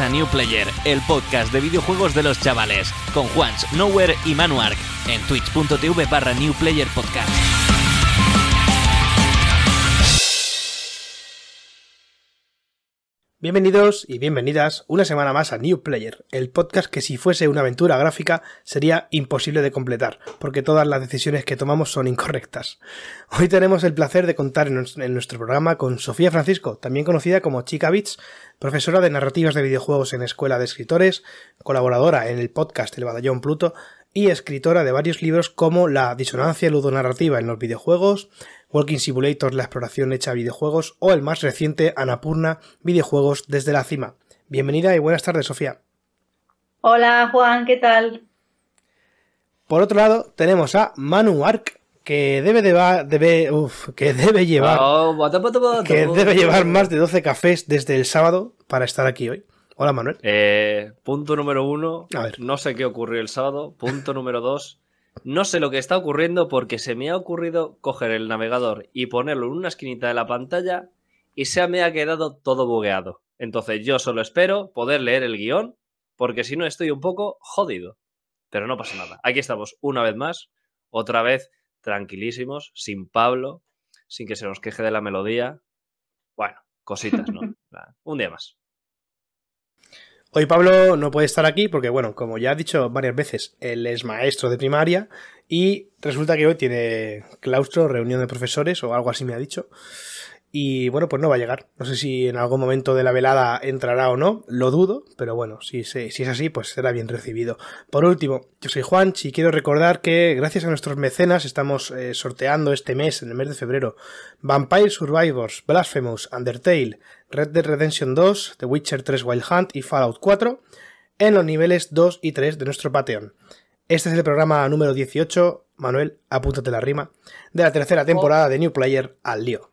A New Player, el podcast de videojuegos de los chavales, con Juans, Nowhere y Manuark, en twitch.tv barra New Player Podcast. Bienvenidos y bienvenidas una semana más a New Player, el podcast que si fuese una aventura gráfica sería imposible de completar, porque todas las decisiones que tomamos son incorrectas. Hoy tenemos el placer de contar en nuestro programa con Sofía Francisco, también conocida como Chica Bits, profesora de narrativas de videojuegos en Escuela de Escritores, colaboradora en el podcast El Batallón Pluto y escritora de varios libros como La disonancia ludonarrativa en los videojuegos, Walking Simulator, la exploración hecha a videojuegos, o el más reciente, Anapurna, videojuegos desde la cima. Bienvenida y buenas tardes, Sofía. Hola, Juan, ¿qué tal? Por otro lado, tenemos a Manu Ark, que debe, debe, que debe llevar que debe llevar más de 12 cafés desde el sábado para estar aquí hoy. Hola Manuel. Eh, punto número uno. A ver. No sé qué ocurrió el sábado. Punto número dos. No sé lo que está ocurriendo porque se me ha ocurrido coger el navegador y ponerlo en una esquinita de la pantalla y se me ha quedado todo bugueado. Entonces yo solo espero poder leer el guion porque si no estoy un poco jodido. Pero no pasa nada. Aquí estamos una vez más, otra vez tranquilísimos, sin Pablo, sin que se nos queje de la melodía. Bueno, cositas, ¿no? un día más. Hoy Pablo no puede estar aquí porque, bueno, como ya ha dicho varias veces, él es maestro de primaria y resulta que hoy tiene claustro, reunión de profesores o algo así me ha dicho. Y bueno, pues no va a llegar. No sé si en algún momento de la velada entrará o no, lo dudo, pero bueno, si, si, es así, pues será bien recibido. Por último, yo soy Juan y quiero recordar que gracias a nuestros mecenas estamos eh, sorteando este mes, en el mes de febrero, Vampire Survivors, Blasphemous, Undertale, Red Dead Redemption 2, The Witcher 3 Wild Hunt y Fallout 4 en los niveles 2 y 3 de nuestro Patreon. Este es el programa número 18, Manuel, apúntate la rima, de la tercera temporada de New Player al lío.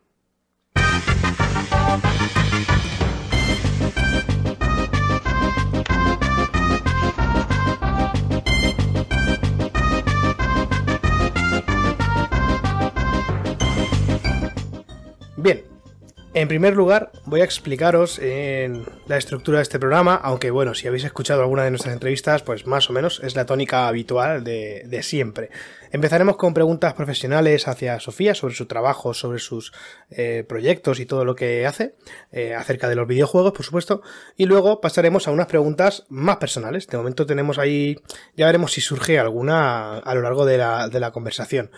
En primer lugar, voy a explicaros en la estructura de este programa, aunque bueno, si habéis escuchado alguna de nuestras entrevistas, pues más o menos es la tónica habitual de, siempre. Empezaremos con preguntas profesionales hacia Sofía sobre su trabajo, sobre sus eh, proyectos y todo lo que hace, eh, acerca de los videojuegos, por supuesto, y luego pasaremos a unas preguntas más personales. De momento tenemos ahí, ya veremos si surge alguna a lo largo de la, de la conversación.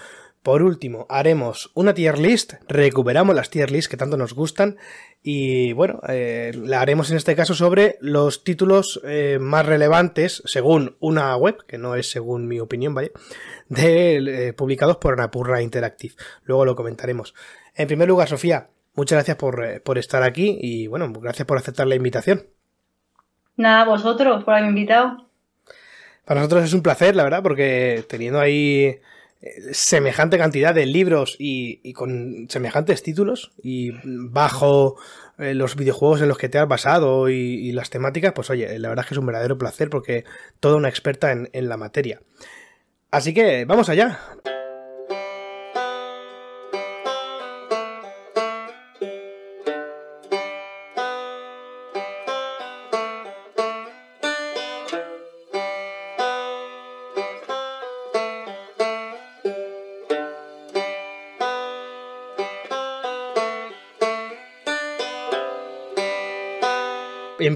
Por último, haremos una tier list, recuperamos las tier lists que tanto nos gustan y bueno, eh, la haremos en este caso sobre los títulos eh, más relevantes, según una web, que no es según mi opinión, ¿vale? De, eh, publicados por Anapurra Interactive. Luego lo comentaremos. En primer lugar, Sofía, muchas gracias por, por estar aquí y bueno, gracias por aceptar la invitación. Nada, vosotros por haberme invitado. Para nosotros es un placer, la verdad, porque teniendo ahí semejante cantidad de libros y, con semejantes títulos y bajo eh, los videojuegos en los que te has basado y, las temáticas, pues oye, la verdad es que es un verdadero placer porque toda una experta en, en la materia. Así que vamos allá.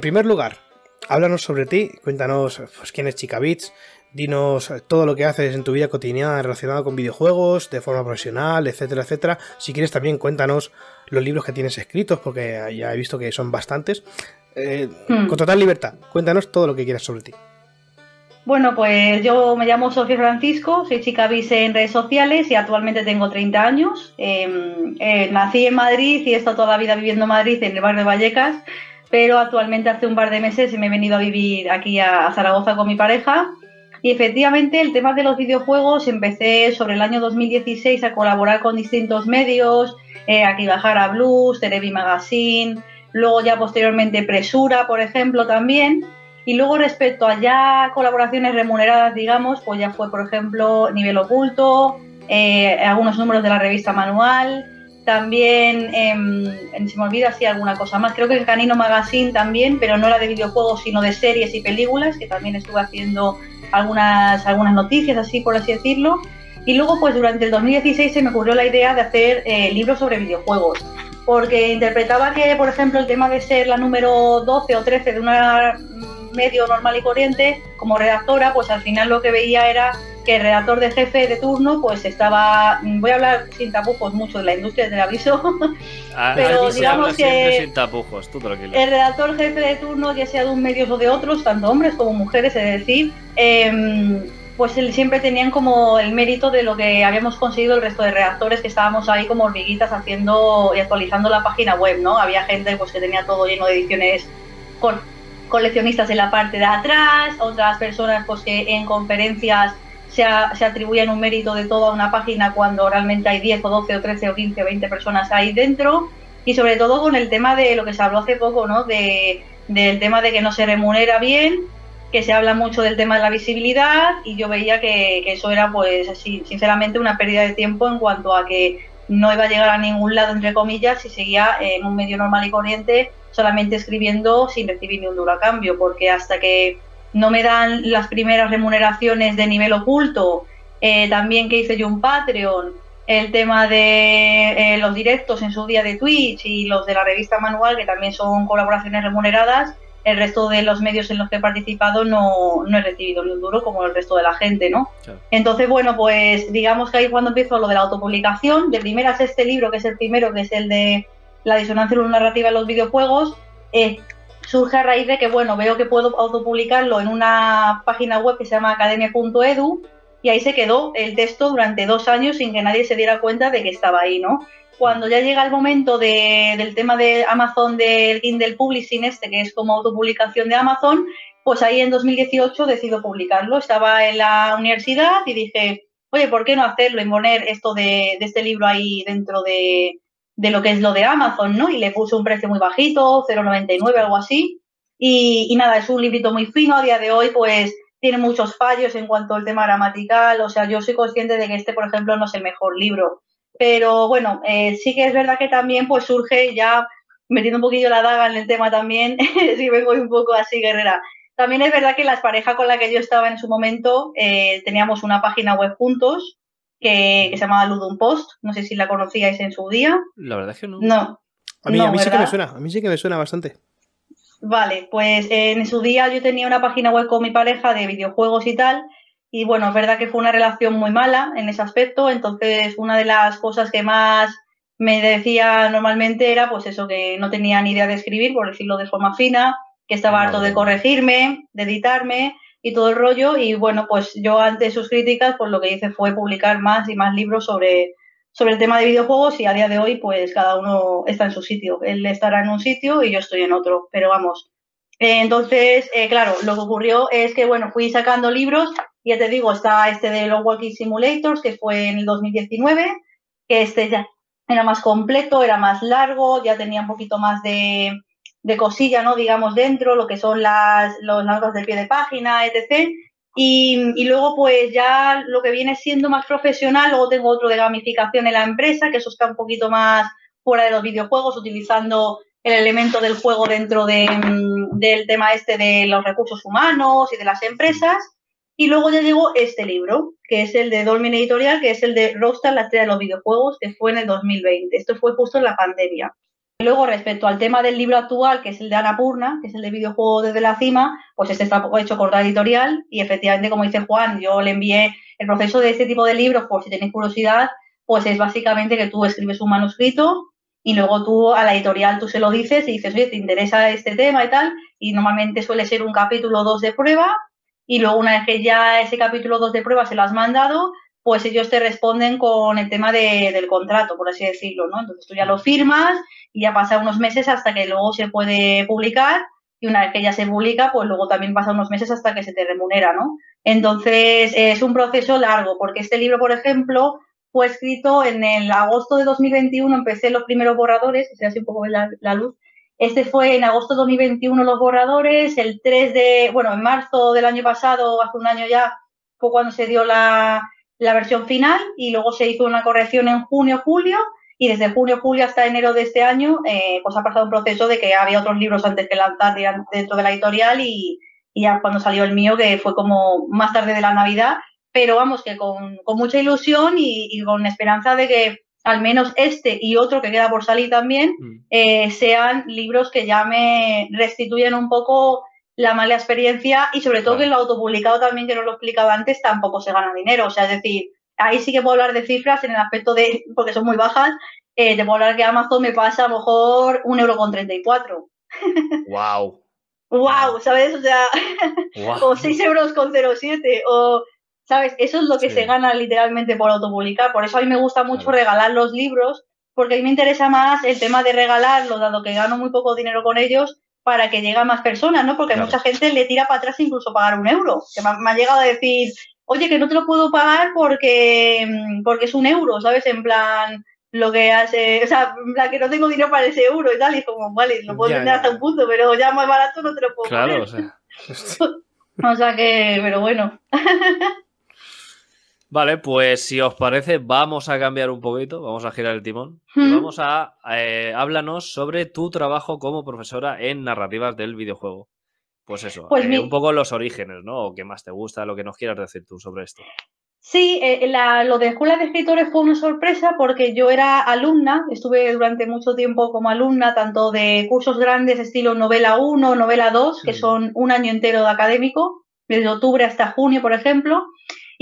En primer lugar, háblanos sobre ti, cuéntanos pues, quién es Chica Beats, dinos todo lo que haces en tu vida cotidiana relacionado con videojuegos, de forma profesional, etcétera, etcétera. Si quieres también cuéntanos los libros que tienes escritos, porque ya he visto que son bastantes. Eh, hmm. Con total libertad, cuéntanos todo lo que quieras sobre ti. Bueno, pues yo me llamo Sofía Francisco, soy chica bis en redes sociales y actualmente tengo 30 años. Em, eh, nací en Madrid y he estado toda la vida viviendo en Madrid, en el barrio de Vallecas, pero actualmente hace un par de meses me he venido a vivir aquí a, Zaragoza con mi pareja y efectivamente el tema de los videojuegos empecé sobre el año 2016 a colaborar con distintos medios, eh, aquí bajar a Blues, Televi Magazine, luego ya posteriormente Presura, por ejemplo, también. Y luego respecto a ya colaboraciones remuneradas, digamos, pues ya fue, por ejemplo, Nivel Oculto, eh, algunos números de la revista Manual, también, em, se me olvida si alguna cosa más, creo que en Canino Magazine también, pero no era de videojuegos, sino de series y películas, que también estuve haciendo algunas, algunas noticias, así por así decirlo. Y luego, pues durante el 2016 se me ocurrió la idea de hacer eh, libros sobre videojuegos, porque interpretaba que, por ejemplo, el tema de ser la número 12 o 13 de una medio normal y corriente, como redactora, pues al final lo que veía era que el redactor de jefe de turno pues estaba, voy a hablar sin tapujos mucho de la industria del aviso, ah, pero digamos que sin tapujos, el redactor jefe de turno, ya sea de un medio o de otros, tanto hombres como mujeres, es decir, em, pues siempre tenían como el mérito de lo que habíamos conseguido el resto de redactores que estábamos ahí como hormiguitas haciendo y actualizando la página web, ¿no? Había gente pues que tenía todo lleno de ediciones con coleccionistas en la parte de atrás, otras personas pues que en conferencias se, atribuyen un mérito de toda una página cuando realmente hay 10 o 12 o 13 o 15 o 20 personas ahí dentro y sobre todo con el tema de lo que se habló hace poco, ¿no? De, del tema de que no se remunera bien, que se habla mucho del tema de la visibilidad y yo veía que, que eso era pues así, sinceramente una pérdida de tiempo en cuanto a que no iba a llegar a ningún lado, entre comillas, si seguía en un medio normal y corriente solamente escribiendo sin recibir ni un duro a cambio, porque hasta que no me dan las primeras remuneraciones de nivel oculto, eh, también que hice yo un Patreon, el tema de eh, los directos en su día de Twitch y los de la revista Manual, que también son colaboraciones remuneradas, el resto de los medios en los que he participado no, no he recibido ni un duro como el resto de la gente, ¿no? Entonces, bueno, pues digamos que ahí cuando empiezo lo de la autopublicación, de primeras este libro, que es el primero, que es el de la disonancia narrativa en los videojuegos, eh, surge a raíz de que, bueno, veo que puedo autopublicarlo en una página web que se llama academia.edu y ahí se quedó el texto durante dos años sin que nadie se diera cuenta de que estaba ahí, ¿no? Cuando ya llega el momento del tema de Amazon del Kindle Publishing este, que es como autopublicación de Amazon, pues ahí en 2018 decido publicarlo. Estaba en la universidad y dije, oye, ¿por qué no hacerlo y poner esto de este libro ahí dentro de, de lo que es lo de Amazon, ¿no? Y le puse un precio muy bajito, 0,99, algo así. Y, nada, es un librito muy fino. A día de hoy, pues tiene muchos fallos en cuanto al tema gramatical. O sea, yo soy consciente de que este, por ejemplo, no es el mejor libro. Pero bueno, eh, sí que es verdad que también pues surge ya metiendo un poquillo la daga en el tema también, si vengo un poco así guerrera. También es verdad que las parejas con la que yo estaba en su momento eh, teníamos una página web juntos que, se llamaba Ludum Post. No sé si la conocíais en su día. La verdad es que no. No. A mí, a mí sí que me suena, a mí sí que me suena bastante. Vale, pues en su día yo tenía una página web con mi pareja de videojuegos y tal. Y bueno, es verdad que fue una relación muy mala en ese aspecto. Entonces, una de las cosas que más me decía normalmente era pues eso, que no tenía ni idea de escribir, por decirlo de forma fina, que estaba harto de corregirme, de editarme y todo el rollo. Y bueno, pues yo ante sus críticas, pues lo que hice fue publicar más y más libros sobre, sobre el tema de videojuegos y a día de hoy, pues cada uno está en su sitio. Él estará en un sitio y yo estoy en otro, pero vamos. Entonces, eh, claro, lo que ocurrió es que, bueno, fui sacando libros, ya te digo, está este de los Walking Simulators, que fue en el 2019, que este ya era más completo, era más largo, ya tenía un poquito más de, de cosilla, ¿no? Digamos, dentro, lo que son las, los notas de pie de página, etc. Y, y, luego, pues ya lo que viene siendo más profesional, luego tengo otro de gamificación en la empresa, que eso está un poquito más fuera de los videojuegos, utilizando el elemento del juego dentro de, mm, del tema este de los recursos humanos y de las empresas. Y luego ya llegó este libro, que es el de Dolmen Editorial, que es el de Rockstar, la estrella de los videojuegos, que fue en el 2020. Esto fue justo en la pandemia. Luego, respecto al tema del libro actual, que es el de Purna, que es el de videojuego desde la cima, pues este está hecho con la editorial y efectivamente, como dice Juan, yo le envié el proceso de este tipo de libros, por si tenéis curiosidad, pues es básicamente que tú escribes un manuscrito y luego tú a la editorial tú se lo dices y dices, oye, ¿te interesa este tema y tal? Y normalmente suele ser un capítulo 2 de prueba y luego una vez que ya ese capítulo 2 de prueba se lo has mandado, pues ellos te responden con el tema del contrato, por así decirlo, ¿no? Entonces tú ya lo firmas y ya pasa unos meses hasta que luego se puede publicar y una vez que ya se publica, pues luego también pasa unos meses hasta que se te remunera, ¿no? Entonces es un proceso largo, porque este libro, por ejemplo, fue escrito en el agosto de 2021, empecé los primeros borradores, que se así un poco la, la luz. Este fue en agosto de 2021 los borradores, el 3 de, bueno, en marzo del año pasado, hace un año ya, fue cuando se dio la, la versión final y luego se hizo una corrección en junio, julio y desde junio, julio hasta enero de este año, eh, pues ha pasado un proceso de que había otros libros antes que lanzar dentro de la editorial y, ya cuando salió el mío, que fue como más tarde de la Navidad, pero vamos, que con, mucha ilusión y, con esperanza de que al menos este y otro que queda por salir también mm. eh, sean libros que ya me restituyen un poco la mala experiencia y sobre todo que lo autopublicado también, que no lo he explicado antes, tampoco se gana dinero. O sea, es decir, ahí sí que puedo hablar de cifras en el aspecto de, porque son muy bajas, eh, te puedo hablar que Amazon me pasa a lo mejor un euro con 34. ¡Wow! ¡Wow! ¿Sabes? O sea, o 6 euros con 07, o, ¿sabes? Eso es lo que se gana literalmente por autopublicar. Por eso a mí me gusta mucho regalar los libros, porque a mí me interesa más el tema de regalarlos, dado que gano muy poco dinero con ellos, para que llegue a más personas, ¿no? Porque mucha gente le tira para atrás incluso pagar un euro. Que me ha llegado a decir, oye, que no te lo puedo pagar porque, mm, porque es un euro, ¿sabes? En plan, lo que hace, o sea, en plan, que no tengo dinero para ese euro y tal, y como, vale, lo puedo vender hasta un punto, pero ya más barato no te lo puedo Claro, o sea. o sea que, pero bueno. Vale, pues si os parece, vamos a cambiar un poquito, vamos a girar el timón. Y vamos a eh, háblanos sobre tu trabajo como profesora en narrativas del videojuego. Pues eso, pues eh, un poco los orígenes, ¿no? O qué más te gusta, lo que nos quieras decir tú sobre esto. Sí, eh, lo de Escuela de Escritores fue una sorpresa porque yo era alumna, estuve durante mucho tiempo como alumna, tanto de cursos grandes estilo novela 1, novela 2, que son un año entero de académico, desde octubre hasta junio, por ejemplo,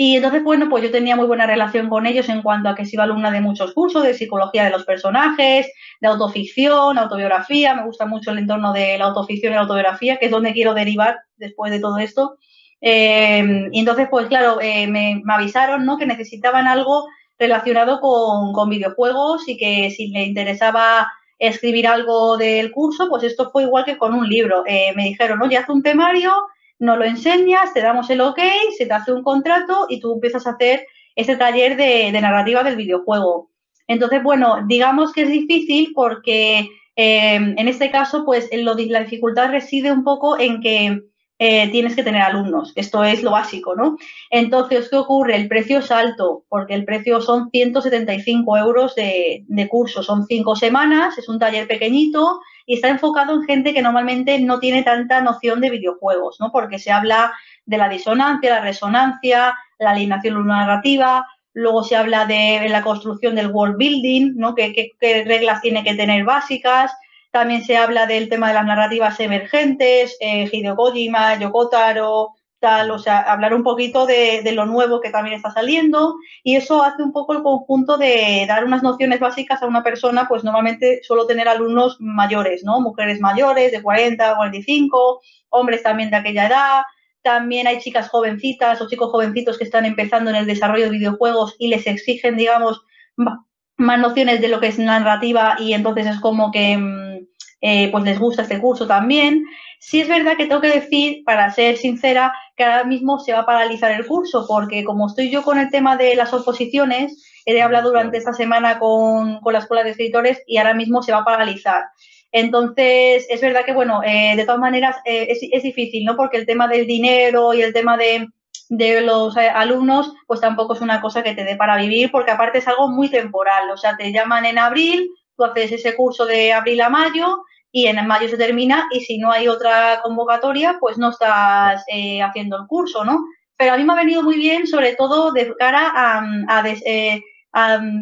y entonces, bueno, pues yo tenía muy buena relación con ellos en cuanto a que he sido alumna de muchos cursos, de psicología de los personajes, de autoficción, autobiografía, me gusta mucho el entorno de la autoficción y la autobiografía, que es donde quiero derivar después de todo esto. Eh, y entonces, pues claro, eh, me, avisaron ¿no? que necesitaban algo relacionado con, videojuegos y que si le interesaba escribir algo del curso, pues esto fue igual que con un libro. Eh, me dijeron, oye, haz un temario no lo enseñas, te damos el ok, se te hace un contrato y tú empiezas a hacer ese taller de, narrativa del videojuego. Entonces, bueno, digamos que es difícil porque eh, en este caso, pues lo, la dificultad reside un poco en que eh, tienes que tener alumnos. Esto es lo básico, ¿no? Entonces, ¿qué ocurre? El precio es alto, porque el precio son 175 euros de curso. Son cinco semanas, es un taller pequeñito y está enfocado en gente que normalmente no tiene tanta noción de videojuegos, ¿no? Porque se habla de la disonancia, la resonancia, la alineación narrativa, luego se habla de la construcción del world building, ¿no? ¿Qué, qué reglas tiene que tener básicas? También se habla del tema de las narrativas emergentes, eh, Hideo Kojima, Yokotaro, tal, o sea, hablar un poquito de, lo nuevo que también está saliendo y eso hace un poco el conjunto de dar unas nociones básicas a una persona, pues normalmente suelo tener alumnos mayores, ¿no? Mujeres mayores de 40, 45, hombres también de aquella edad, también hay chicas jovencitas o chicos jovencitos que están empezando en el desarrollo de videojuegos y les exigen, digamos, más nociones de lo que es narrativa y entonces es como que mm, eh, pues les gusta este curso también. Sí es verdad que tengo que decir, para ser sincera, que ahora mismo se va a paralizar el curso, porque como estoy yo con el tema de las oposiciones, he hablado durante esta semana con, la Escuela de Escritores y ahora mismo se va a paralizar. Entonces, es verdad que, bueno, eh, de todas maneras eh, es, difícil, ¿no? Porque el tema del dinero y el tema de, de los alumnos, pues tampoco es una cosa que te dé para vivir, porque aparte es algo muy temporal. O sea, te llaman en abril, tú haces ese curso de abril a mayo y en mayo se termina y si no hay otra convocatoria, pues no estás eh, haciendo el curso, ¿no? Pero a mí me ha venido muy bien, sobre todo de cara a, a, eh,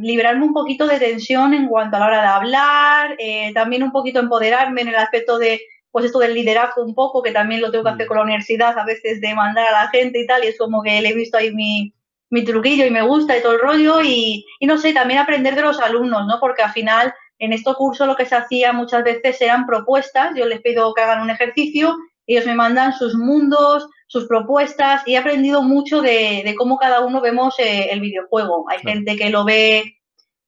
liberarme un poquito de tensión en cuanto a la hora de hablar, eh, también un poquito empoderarme en el aspecto de, pues esto del liderazgo un poco, que también lo tengo que hacer mm. con la universidad, a veces de mandar a la gente y tal, y es como que le he visto ahí mi, mi truquillo y me gusta y todo el rollo, y, y no sé, también aprender de los alumnos, ¿no? Porque al final en este curso lo que se hacía muchas veces eran propuestas, yo les pido que hagan un ejercicio, ellos me mandan sus mundos, sus propuestas y he aprendido mucho de, cómo cada uno vemos eh, el videojuego. Hay gente que lo ve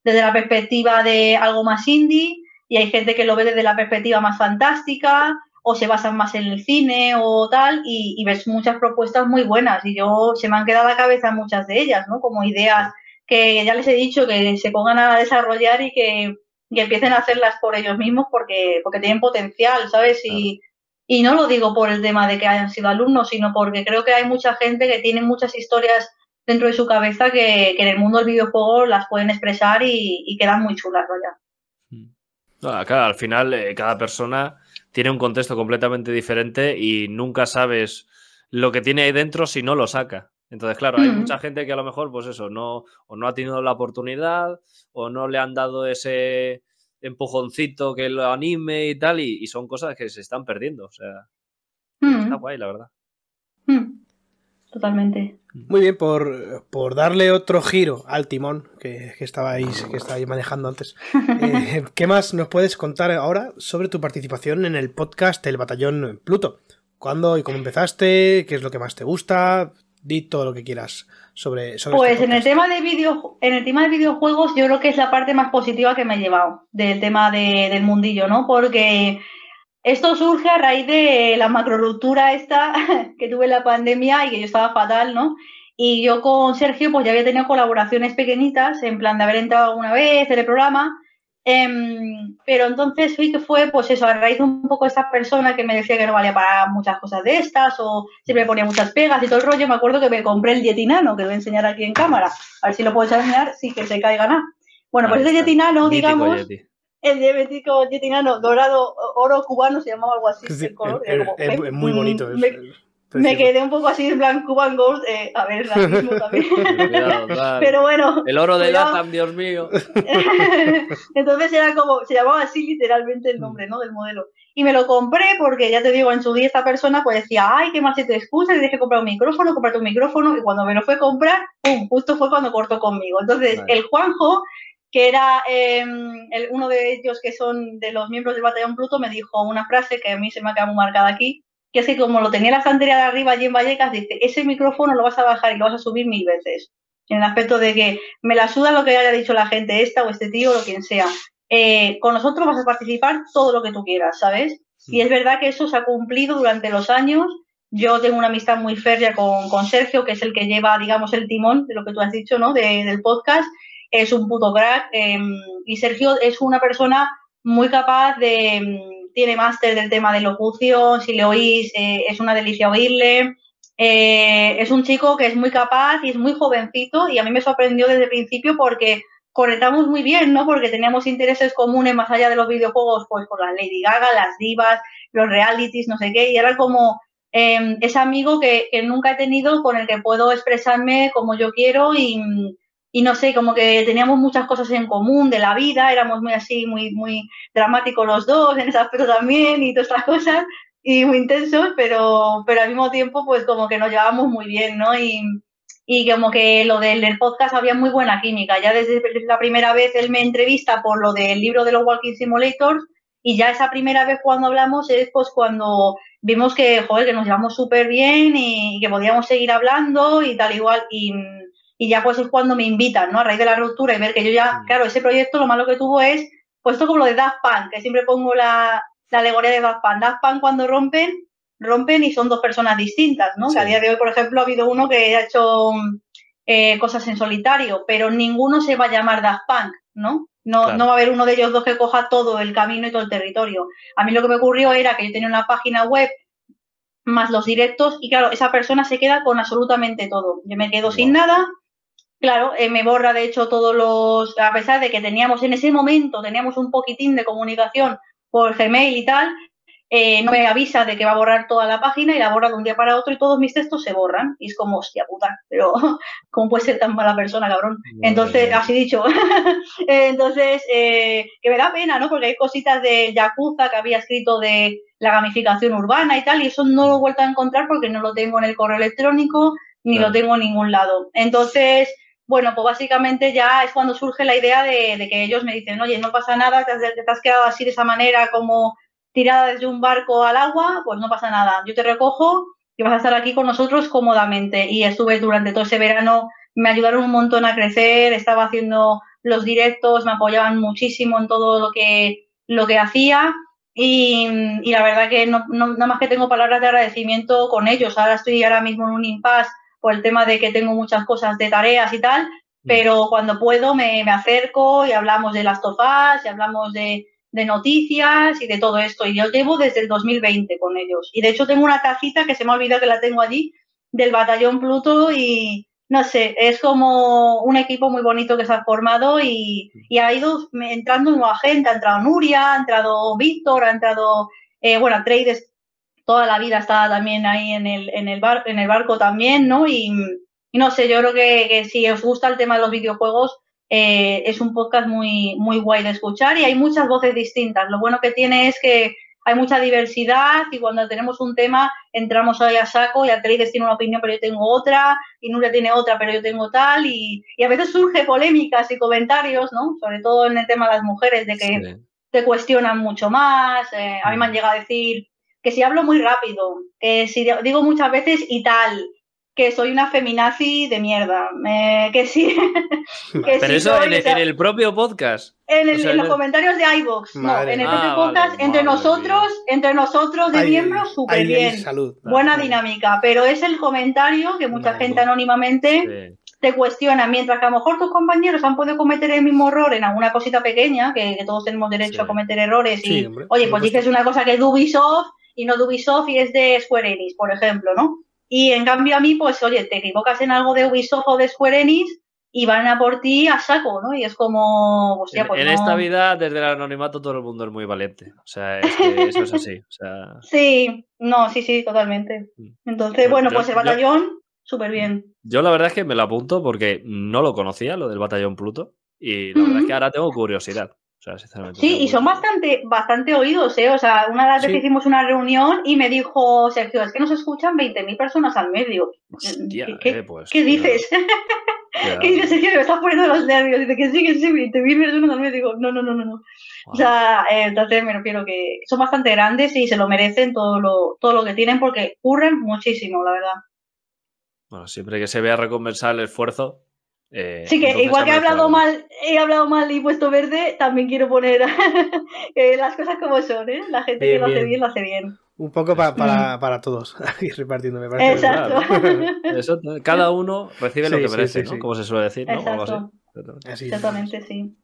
desde la perspectiva de algo más indie y hay gente que lo ve desde la perspectiva más fantástica o se basan más en el cine o tal y, y ves muchas propuestas muy buenas y yo se me han quedado a la cabeza muchas de ellas, ¿no? Como ideas que ya les he dicho que se pongan a desarrollar y que y empiecen a hacerlas por ellos mismos porque, porque tienen potencial, ¿sabes? Y, y no lo digo por el tema de que hayan sido alumnos, sino porque creo que hay mucha gente que tiene muchas historias dentro de su cabeza que, en el mundo del videojuego las pueden expresar y, quedan muy chulas, vaya. Mm. claro, al final eh, cada persona tiene un contexto completamente diferente y nunca sabes lo que tiene ahí dentro si no lo saca. Entonces, claro, hay mucha gente que a lo mejor, pues eso, no, o no ha tenido la oportunidad, o no le han dado ese empujoncito que lo anime y tal, y, son cosas que se están perdiendo. O sea, está guay, la verdad. Totalmente. Muy bien, por, darle otro giro al timón que, que estabais, que estabais manejando antes. Eh, ¿Qué más nos puedes contar ahora sobre tu participación en el podcast El Batallón Pluto? ¿Cuándo y cómo empezaste? ¿Qué es lo que más te gusta? Di todo lo que quieras sobre, sobre Pues este en el tema de video, en el tema de videojuegos, yo creo que es la parte más positiva que me he llevado del tema del mundillo, ¿no? Porque esto surge a raíz de la macro esta que tuve en la pandemia y que yo estaba fatal, ¿no? Y yo con Sergio pues ya había tenido colaboraciones pequeñitas, en plan de haber entrado alguna vez en el programa, em, pero entonces vi que fue pues eso, a raíz de un poco esa persona que me decía que no valía para muchas cosas de estas o siempre ponía muchas pegas y todo el rollo, me acuerdo que me compré el dietinano, que lo voy a enseñar aquí en cámara, a ver si lo puedo enseñar, sí que se caiga nada. Bueno, pues ese dietinano, digamos el diabético yetinano dorado, oro cubano, se llamaba algo así. es, muy bonito. Me, quedé un poco así en plan Cuban Gold, eh, a ver, racismo también. Pero bueno. El oro de Latam, Dios mío. Entonces era como, se llamaba así literalmente el nombre, ¿no? Del modelo. Y me lo compré porque, ya te digo, en su día esta persona pues decía, ay, qué más se te excusa, tienes que comprar un micrófono, comprarte un micrófono. Y cuando me lo fue a comprar, pum, justo fue cuando cortó conmigo. Entonces, el Juanjo que era em, uno de ellos que son de los miembros del Batallón Pluto, me dijo una frase que a mí se me ha quedado muy marcada aquí, que es que como lo tenía la estantería de arriba allí en Vallecas, dice, ese micrófono lo vas a bajar y lo vas a subir mil veces. En el aspecto de que me la suda lo que haya dicho la gente esta o este tío o quien sea. Eh, con nosotros vas a participar todo lo que tú quieras, ¿sabes? Y es verdad que eso se ha cumplido durante los años. Yo tengo una amistad muy férrea con, con Sergio, que es el que lleva, digamos, el timón de lo que tú has dicho, ¿no? del podcast es un puto crack. Em, y Sergio es una persona muy capaz de. Tiene máster del tema de locución, si le oís, eh, es una delicia oírle. Eh, es un chico que es muy capaz y es muy jovencito y a mí me sorprendió desde el principio porque conectamos muy bien, ¿no? Porque teníamos intereses comunes más allá de los videojuegos, pues con la Lady Gaga, las divas, los realities, no sé qué, y era como eh, ese amigo que, que, nunca he tenido con el que puedo expresarme como yo quiero y, y no sé, como que teníamos muchas cosas en común de la vida, éramos muy así, muy, muy dramáticos los dos en ese aspecto también y todas estas cosas, y muy intensos, pero, pero al mismo tiempo, pues como que nos llevábamos muy bien, ¿no? Y, y como que lo del podcast había muy buena química. Ya desde la primera vez él me entrevista por lo del libro de los Walking Simulators, y ya esa primera vez cuando hablamos es pues cuando vimos que, joder, que nos llevamos súper bien y que podíamos seguir hablando y tal igual. Y, y ya pues es cuando me invitan, ¿no? A raíz de la ruptura y ver que yo ya, mm. claro, ese proyecto lo malo que tuvo es, pues esto como lo de Daft Punk, que siempre pongo la, alegoría de Daft Punk. Daft Punk cuando rompen, rompen y son dos personas distintas, ¿no? a día de hoy, por ejemplo, ha habido uno que ha hecho eh, cosas en solitario, pero ninguno se va a llamar Daft Punk, ¿no? No, no va a haber uno de ellos dos que coja todo el camino y todo el territorio. A mí lo que me ocurrió era que yo tenía una página web más los directos y claro, esa persona se queda con absolutamente todo. Yo me quedo sin nada, Claro, eh, me borra de hecho todos los, a pesar de que teníamos en ese momento, teníamos un poquitín de comunicación por Gmail y tal, eh, no me avisa de que va a borrar toda la página y la borra de un día para otro y todos mis textos se borran. Y es como, hostia puta, pero ¿cómo puede ser tan mala persona, cabrón? Entonces, así dicho. Entonces, eh, que me da pena, ¿no? Porque hay cositas de Yakuza que había escrito de la gamificación urbana y tal, y eso no lo he vuelto a encontrar porque no lo tengo en el correo electrónico ni lo tengo en ningún lado. Entonces, bueno, pues básicamente ya es cuando surge la idea de, que ellos me dicen, oye, no pasa nada, te has, quedado así de esa manera como tirada desde un barco al agua, pues no pasa nada. Yo te recojo y vas a estar aquí con nosotros cómodamente. Y estuve durante todo ese verano, me ayudaron un montón a crecer, estaba haciendo los directos, me apoyaban muchísimo en todo lo que, lo que hacía. Y, la verdad que no, no, nada más que tengo palabras de agradecimiento con ellos. Ahora estoy ahora mismo en un impasse por el tema de que tengo muchas cosas de tareas y tal, mm. pero cuando puedo me, acerco y hablamos de las tofas y hablamos de, noticias y de todo esto. Y yo llevo desde el 2020 con ellos. Y de hecho tengo una tacita que se me ha olvidado que la tengo allí del batallón Pluto y, no sé, es como un equipo muy bonito que se ha formado y, ha ido entrando nueva gente, ha entrado Nuria, ha entrado Víctor, ha entrado, eh, bueno, Trades toda la vida estaba también ahí en el, en el, bar, en el barco también, ¿no? Y, no sé, yo creo que, si os gusta el tema de los videojuegos, eh, es un podcast muy, muy guay de escuchar y hay muchas voces distintas. Lo bueno que tiene es que hay mucha diversidad y cuando tenemos un tema entramos ahí a saco y Atreides tiene una opinión pero yo tengo otra y Nuria tiene otra pero yo tengo tal y, a veces surge polémicas y comentarios, ¿no? Sobre todo en el tema de las mujeres, de que te cuestionan mucho más. Eh, a mí me han llegado a decir que si hablo muy rápido, que si digo muchas veces y tal, que soy una feminazi de mierda, que sí. Pero eso en, el propio podcast. En, los comentarios de iVoox, no, en el propio podcast, entre nosotros, entre nosotros de miembros, súper bien. Buena dinámica, pero es el comentario que mucha gente anónimamente te cuestiona, mientras que a lo mejor tus compañeros han podido cometer el mismo error en alguna cosita pequeña, que, todos tenemos derecho a cometer errores, y oye, pues dices una cosa que es Ubisoft y no de Ubisoft y es de Square Enix, por ejemplo, ¿no? Y en cambio a mí, pues, oye, te equivocas en algo de Ubisoft o de Square Enix y van a por ti a saco, ¿no? Y es como, hostia, pues En, esta vida, desde el anonimato, todo el mundo es muy valiente. O sea, es que eso es así. Sí, no, sí, sí, totalmente. Mm. Entonces, bueno, pues el batallón, súper bien. Yo la verdad es que me lo apunto porque no lo conocía, lo del batallón Pluto. Y la verdad es que ahora tengo curiosidad sí, y son bastante, bastante oídos, ¿eh? O sea, una vez que hicimos una reunión y me dijo Sergio, es que nos escuchan 20.000 personas al medio. ¿Qué, eh, pues, ¿qué dices? ¿Qué dices, Sergio? Me estás poniendo los nervios. Dice que sí, que sí, 20.000 personas al medio. Digo, no, no, no, no. no. O sea, eh, entonces me refiero que son bastante grandes y se lo merecen todo lo, todo lo que tienen porque curran muchísimo, la verdad. Bueno, siempre que se vea recompensar el esfuerzo, eh, sí, que igual que he hablado mal, he hablado mal y puesto verde, también quiero poner las cosas como son, ¿eh? La gente que lo hace bien, lo hace bien. Un poco para, para, todos, ir repartiendo, me parece. Exacto. Cada uno recibe lo que merece, ¿no? Como se suele decir, ¿no? Exacto. Exactamente, sí.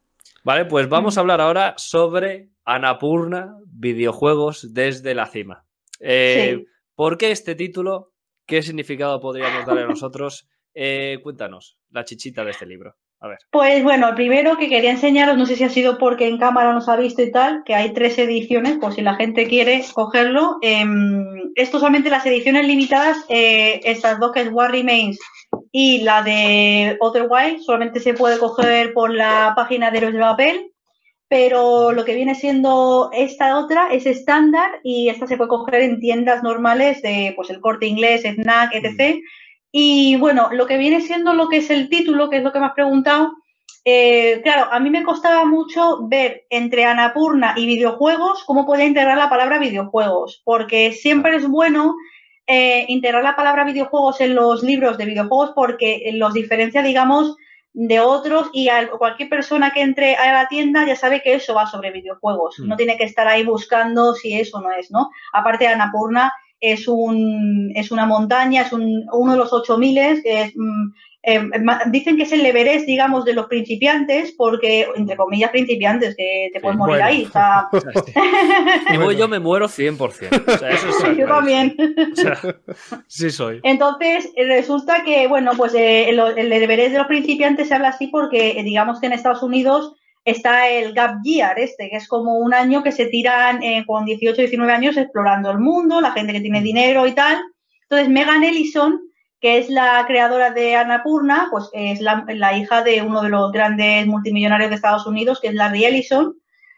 Vale, pues vamos a hablar ahora sobre Anapurna, videojuegos desde la cima. Eh, ¿Por qué este título? ¿Qué significado podríamos darle a nosotros? Eh, cuéntanos la chichita de este libro. A ver. Pues bueno, el primero que quería enseñaros, no sé si ha sido porque en cámara nos ha visto y tal, que hay tres ediciones, por si la gente quiere cogerlo. Eh, esto solamente las ediciones limitadas, eh, estas dos que es War Remains y la de Otherwise, solamente se puede coger por la página de los de papel, pero lo que viene siendo esta otra es estándar y esta se puede coger en tiendas normales de pues el corte inglés, snack, etc. Y bueno, lo que viene siendo lo que es el título, que es lo que me has preguntado, eh, claro, a mí me costaba mucho ver entre Anapurna y videojuegos cómo podía integrar la palabra videojuegos, porque siempre es bueno eh, integrar la palabra videojuegos en los libros de videojuegos porque los diferencia, digamos, de otros y cualquier persona que entre a la tienda ya sabe que eso va sobre videojuegos. Mm. No tiene que estar ahí buscando si eso no es, ¿no? Aparte, Anapurna es, un, es una montaña, es un, uno de los 8000, que mm, eh, dicen que es el Everest, digamos, de los principiantes, porque, entre comillas, principiantes, que te puedes morir ahí. O yo me muero 100%. yo también. sí soy. Entonces, resulta que, bueno, pues eh, el, el Everest de los principiantes se habla así porque, digamos que en Estados Unidos está el Gap Year, este, que es como un año que se tiran eh, con 18, 19 años explorando el mundo, la gente que tiene dinero y tal. Entonces, Megan Ellison, que es la creadora de Annapurna, pues es la, hija de uno de los grandes multimillonarios de Estados Unidos, que es Larry Ellison.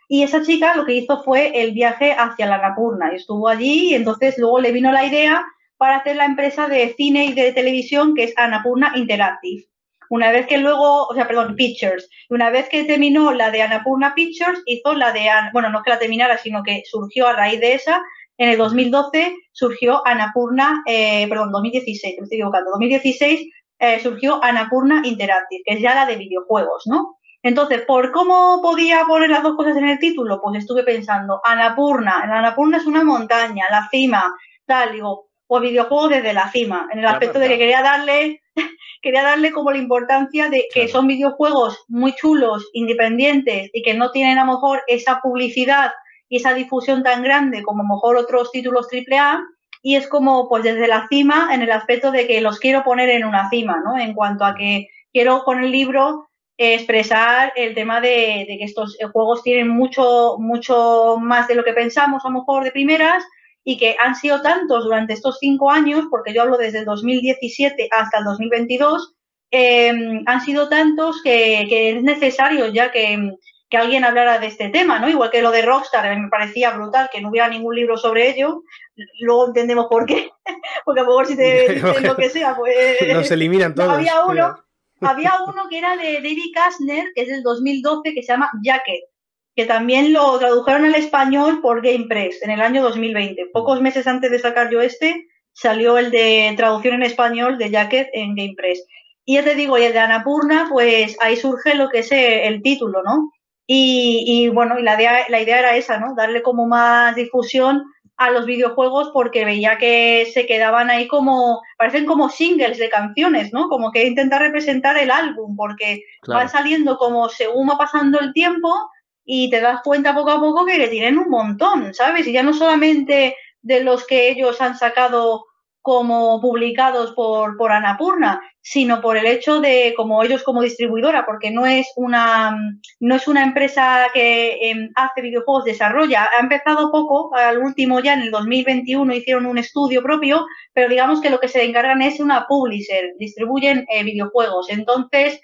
Y esa chica lo que hizo fue el viaje hacia la Annapurna. Estuvo allí y entonces luego le vino la idea para hacer la empresa de cine y de televisión que es Annapurna Interactive. Una vez que luego, o sea, perdón, Pictures, una vez que terminó la de Annapurna Pictures, hizo la de, bueno, no que la terminara, sino que surgió a raíz de esa, en el 2012 surgió Annapurna, eh, perdón, 2016, me estoy equivocando, 2016 eh, surgió Annapurna Interactive, que es ya la de videojuegos, ¿no? Entonces, ¿por cómo podía poner las dos cosas en el título? Pues estuve pensando, Annapurna, Annapurna es una montaña, la cima, tal, digo, o videojuegos desde la cima, en el aspecto de que quería darle quería darle como la importancia de que son videojuegos muy chulos, independientes y que no tienen a lo mejor esa publicidad y esa difusión tan grande como a lo mejor otros títulos AAA, y es como pues desde la cima en el aspecto de que los quiero poner en una cima, ¿no? En cuanto a que quiero con el libro expresar el tema de, que estos juegos tienen mucho, mucho más de lo que pensamos a lo mejor de primeras y que han sido tantos durante estos cinco años, porque yo hablo desde el 2017 hasta el 2022, em, han sido tantos que, es necesario ya que, que, alguien hablara de este tema, ¿no? Igual que lo de Rockstar, me parecía brutal que no hubiera ningún libro sobre ello, luego entendemos por qué, porque a lo mejor si te dicen lo que sea, pues... Nos eliminan todos. había uno, había uno que era de David Kastner, que es del 2012, que se llama Jacket, que también lo tradujeron al español por GamePress en el año 2020. Pocos meses antes de sacar yo este, salió el de traducción en español de Jacket en GamePress. Y ya te digo, y el de Anapurna, pues ahí surge lo que es el título, ¿no? Y, bueno, y la idea, la idea era esa, ¿no? Darle como más difusión a los videojuegos porque veía que se quedaban ahí como, parecen como singles de canciones, ¿no? Como que intenta representar el álbum porque van saliendo como según va pasando el tiempo y te das cuenta poco a poco que, que tienen un montón, ¿sabes? Y ya no solamente de los que ellos han sacado como publicados por, por Anapurna, sino por el hecho de como ellos como distribuidora, porque no es una, no es una empresa que em, hace videojuegos, desarrolla. Ha empezado poco, al último ya en el 2021 hicieron un estudio propio, pero digamos que lo que se encargan es una publisher, distribuyen eh, videojuegos. Entonces,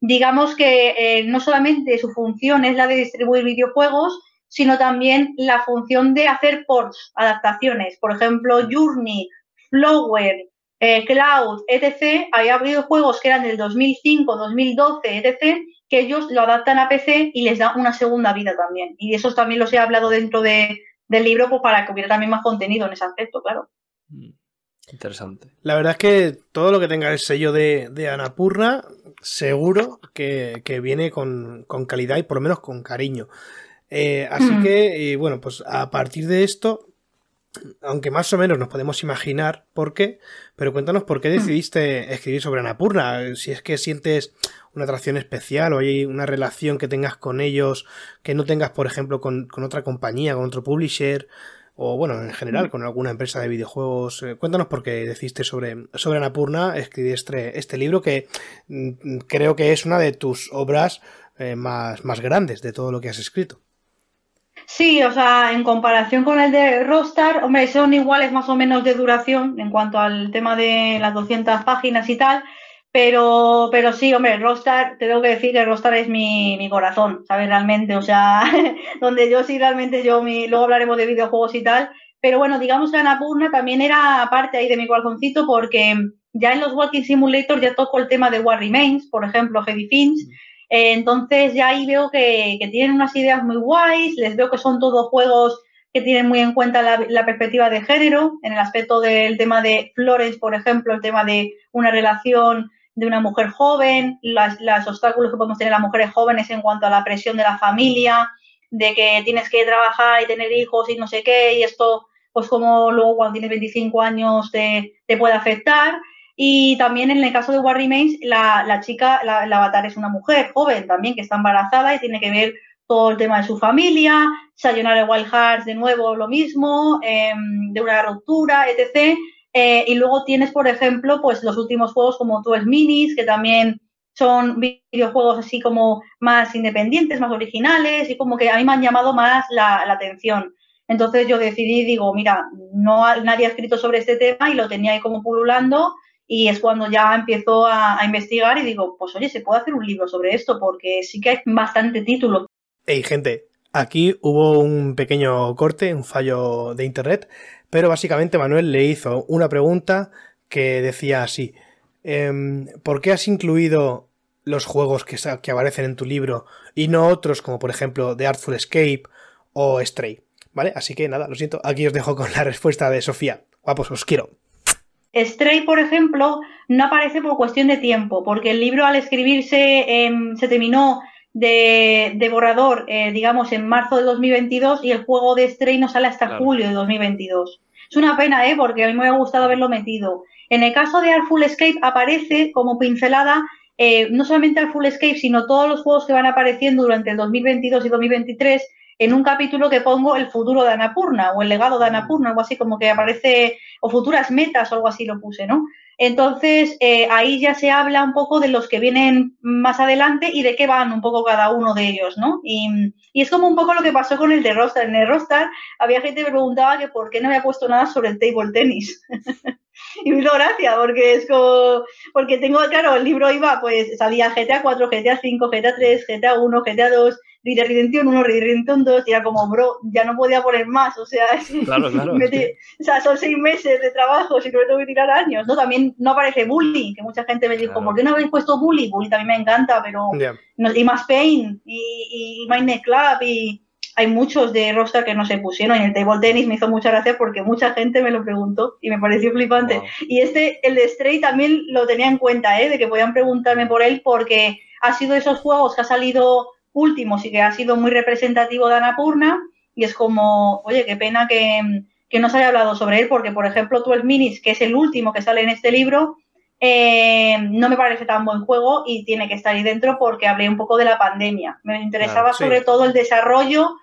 digamos que eh, no solamente su función es la de distribuir videojuegos, sino también la función de hacer ports, adaptaciones. Por ejemplo, Journey Flower, eh, Cloud, etc., había habido juegos que eran del 2005, 2012, etc., que ellos lo adaptan a PC y les dan una segunda vida también. Y eso también los he hablado dentro de, del libro pues, para que hubiera también más contenido en ese aspecto, claro. Mm, interesante. La verdad es que todo lo que tenga el sello de, de Anapurna, seguro que, viene con, calidad y por lo menos con cariño. Eh, así que, bueno, pues a partir de esto, aunque más o menos nos podemos imaginar por qué, pero cuéntanos por qué decidiste escribir sobre Anapurna, si es que sientes una atracción especial o hay una relación que tengas con ellos que no tengas, por ejemplo, con, otra compañía, con otro publisher, o bueno, en general con alguna empresa de videojuegos. Eh, cuéntanos por qué decidiste sobre, sobre Anapurna escribir este, este libro que mm, creo que es una de tus obras eh, más, más grandes de todo lo que has escrito. Sí, o sea, en comparación con el de Rostar, hombre, son iguales más o menos de duración en cuanto al tema de las 200 páginas y tal, pero, pero sí, hombre, Rostar, tengo que decir que Rostar es mi, mi corazón, ¿sabes? Realmente, o sea, donde yo sí realmente, yo, mi, luego hablaremos de videojuegos y tal, pero bueno, digamos que Anapurna también era parte ahí de mi corazoncito porque ya en los Walking Simulator ya toco el tema de War Remains, por ejemplo, Heavy Fins, eh, entonces ya ahí veo que, tienen unas ideas muy guays, les veo que son todos juegos que tienen muy en cuenta la, perspectiva de género, en el aspecto del tema de Flores, por ejemplo, el tema de una relación de una mujer joven, los obstáculos que podemos tener las mujeres jóvenes en cuanto a la presión de la familia, de que tienes que trabajar y tener hijos y no sé qué, y esto, pues como luego cuando tienes 25 años te, te puede afectar. Y también en el caso de War Remains, la, la chica, la, avatar es una mujer joven también que está embarazada y tiene que ver todo el tema de su familia, Sayonara Wild Hearts de nuevo lo mismo, em, de una ruptura, etc. Eh, y luego tienes, por ejemplo, pues los últimos juegos como 12 Minis, que también son videojuegos así como más independientes, más originales y como que a mí me han llamado más la, atención. Entonces yo decidí, digo, mira, no nadie ha escrito sobre este tema y lo tenía ahí como pululando y es cuando ya empiezo a, investigar y digo, pues oye, se puede hacer un libro sobre esto porque sí que hay bastante título. Hey, gente, aquí hubo un pequeño corte, un fallo de internet, pero básicamente Manuel le hizo una pregunta que decía así, em, ¿por qué has incluido los juegos que, aparecen en tu libro y no otros como por ejemplo The Artful Escape o Stray? ¿Vale? Así que nada, lo siento, aquí os dejo con la respuesta de Sofía. Guapos, os quiero. Stray, por ejemplo, no aparece por cuestión de tiempo, porque el libro al escribirse em, se terminó de, borrador, eh, digamos, en marzo de 2022 y el juego de Stray no sale hasta julio de 2022. Es una pena, ¿eh? Porque a mí me hubiera gustado haberlo metido. En el caso de Artful Escape aparece como pincelada eh, no solamente Artful Escape, sino todos los juegos que van apareciendo durante el 2022 y 2023 en un capítulo que pongo el futuro de Anapurna o el legado de Anapurna, algo así como que aparece, o futuras metas o algo así lo puse, ¿no? Entonces, eh, ahí ya se habla un poco de los que vienen más adelante y de qué van un poco cada uno de ellos, ¿no? Y, es como un poco lo que pasó con el de Rostar. En el Rostar había gente que me preguntaba que por qué no había puesto nada sobre el table tennis. y me hizo gracia, porque es como, porque tengo, claro, el libro iba, pues salía GTA 4, GTA 5, GTA 3, GTA 1, GTA 2, Red Redemption 1, Red Redemption 2, y era como, bro, ya no podía poner más, o sea, claro, claro. o sea, son seis meses de trabajo, si no me tengo que tirar años, ¿no? También no aparece Bully, que mucha gente me dijo, ¿por qué no habéis puesto Bully? Bully también me encanta, pero... No, y más Pain, y, y Mind Club, y hay muchos de roster que no se pusieron. Y el table tennis me hizo mucha gracia porque mucha gente me lo preguntó y me pareció flipante. Y este, el de Stray, también lo tenía en cuenta, ¿eh? de que podían preguntarme por él porque ha sido de esos juegos que ha salido últimos y que ha sido muy representativo de Anapurna. Y es como, oye, qué pena que, no se haya hablado sobre él, porque, por ejemplo, 12 Minutes, que es el último que sale en este libro, eh, no me parece tan buen juego y tiene que estar ahí dentro porque hablé un poco de la pandemia. Me interesaba sobre todo el desarrollo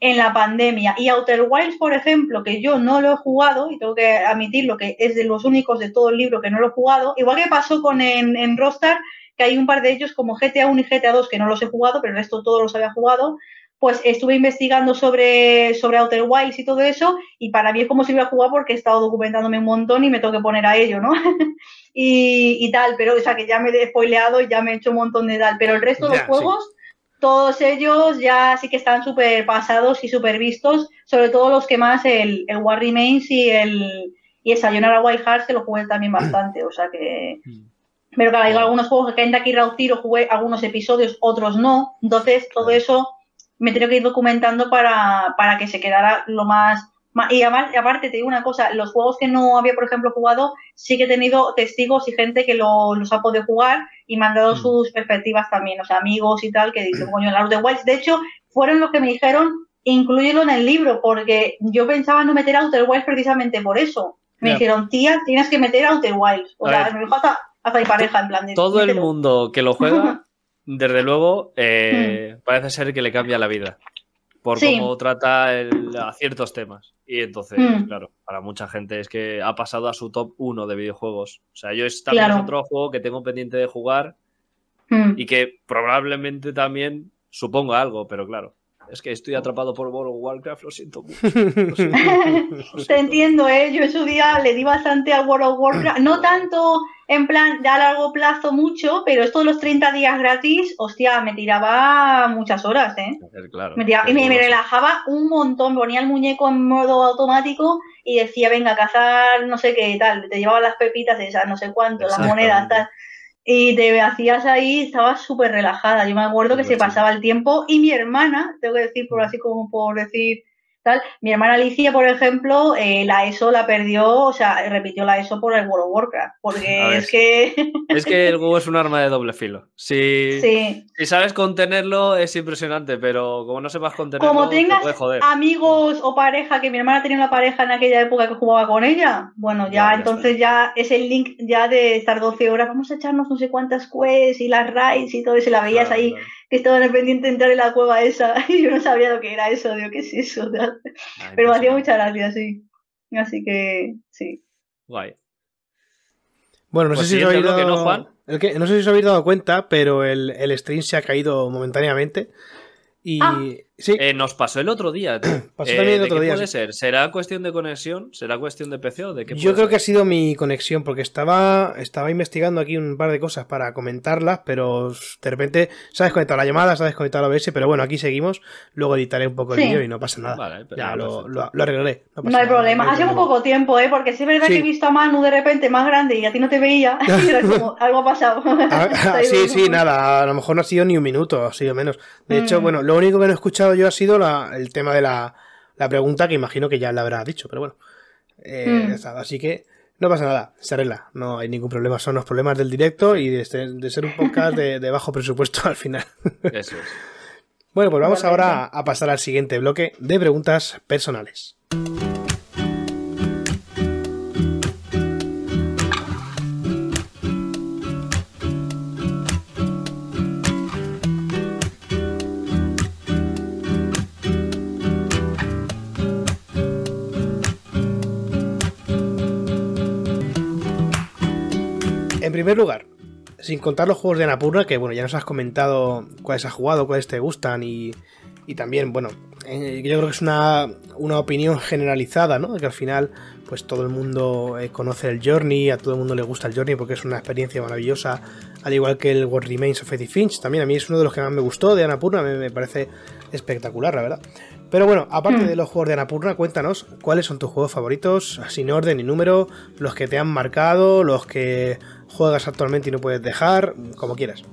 en la pandemia. Y Outer Wilds, por ejemplo, que yo no lo he jugado, y tengo que admitirlo que es de los únicos de todo el libro que no lo he jugado, igual que pasó con en, en Rostar, que hay un par de ellos como GTA 1 y GTA 2 que no los he jugado, pero el resto todos los había jugado, pues estuve investigando sobre, sobre Outer Wilds y todo eso, y para mí es como si hubiera jugado porque he estado documentándome un montón y me tengo que poner a ello, ¿no? y, y, tal, pero o sea que ya me he spoileado y ya me he hecho un montón de tal, pero el resto de los juegos todos ellos ya sí que están súper pasados y súper vistos, sobre todo los que más el, el War Remains y el, y el Sayonara Wild Hearts, que lo jugué también bastante, o sea que... Pero claro, hay algunos juegos que en aquí Tiro jugué algunos episodios, otros no, entonces todo eso me tengo que ir documentando para, para que se quedara lo más y aparte, te digo una cosa, los juegos que no había, por ejemplo, jugado, sí que he tenido testigos y gente que los ha podido jugar y me han dado mm. sus perspectivas también, o sea, amigos y tal, que dicen, coño, los de Wilds. De hecho, fueron los que me dijeron, incluyelo en el libro, porque yo pensaba no meter Outer Wilds precisamente por eso. Me dijeron, tía, tienes que meter Outer Wilds. O sea, me dijo hasta, mi pareja, en plan de. Todo el mundo que lo juega, desde luego, eh, mm. parece ser que le cambia la vida por cómo trata a ciertos temas. Y entonces, hmm. claro, para mucha gente es que ha pasado a su top 1 de videojuegos. O sea, yo es también otro juego que tengo pendiente de jugar hmm. y que probablemente también suponga algo, pero claro, es que estoy atrapado por World of Warcraft, lo siento mucho. Te entiendo, ¿eh? Yo en su día le di bastante al World of Warcraft. No tanto en plan de a largo plazo mucho, pero estos los 30 días gratis, hostia, me tiraba muchas horas, ¿eh? Claro, y me, relajaba un montón. Ponía el muñeco en modo automático y decía, venga, a cazar no sé qué tal. Te llevaba las pepitas de esas, no sé cuánto, las monedas, tal y te hacías ahí, estabas súper relajada. Yo me acuerdo que se pasaba el tiempo y mi hermana, tengo que decir por así como por decir mi hermana Alicia, por ejemplo, eh, la ESO la perdió, o sea, repitió la ESO por el World of Warcraft, porque es que... es que el WoW es un arma de doble filo. Si, si sabes contenerlo es impresionante, pero como no sepas contenerlo, como tengas amigos o pareja, que mi hermana tenía una pareja en aquella época que jugaba con ella, bueno, ya, entonces ya es el link ya de estar 12 horas, vamos a echarnos no sé cuántas quests y las raids y todo eso, la veías ahí que estaba pendiente de entrar en la cueva esa y yo no sabía lo que era eso, digo, ¿qué es eso? Pero me hacía mucha gracia, sí. Así que, sí. Guay. Bueno, no sé pues si os habéis dado... no, sé si os habéis dado cuenta, pero el, el stream se ha caído momentáneamente. Y ah. Eh, nos pasó el otro día. pasó también el eh, otro qué día. puede ser? ¿Será cuestión de conexión? ¿Será cuestión de PC o de qué Yo creo que ha sido mi conexión, porque estaba, estaba investigando aquí un par de cosas para comentarlas, pero de repente se ha desconectado la llamada, se ha desconectado la OBS, pero bueno, aquí seguimos. Luego editaré un poco el vídeo y no pasa nada. ya lo, lo, arreglaré. No, hay problema. ha sido un poco tiempo, ¿eh? Porque sí es verdad que he visto a Manu de repente más grande y a ti no te veía. y era como, algo ha pasado. Ah, ah, sí, sí, nada. A lo mejor no ha sido ni un minuto, ha sido menos. De hecho, mm. bueno, lo único que no he escuchado yo ha sido la el tema de la, pregunta, que imagino que ya la habrá dicho, pero bueno. Eh, mm. Así que no pasa nada, se arregla, no hay ningún problema. Son los problemas del directo y de, ser un podcast de, bajo presupuesto al final. Eso es. Bueno, pues vamos ahora a pasar al siguiente bloque de preguntas personales. Primer lugar, sin contar los juegos de Anapurna, que bueno, ya nos has comentado cuáles has jugado, cuáles te gustan y, y también, bueno, eh, yo creo que es una, una, opinión generalizada, ¿no? Que al final, pues todo el mundo eh, conoce el Journey, a todo el mundo le gusta el Journey porque es una experiencia maravillosa, al igual que el What Remains of Edith Finch. También a mí es uno de los que más me gustó de Anapurna, me, me parece espectacular, la verdad. Pero bueno, aparte hmm. de los juegos de Anapurna, cuéntanos cuáles son tus juegos favoritos, sin orden y número, los que te han marcado, los que juegas actualmente y no puedes dejar, como quieras.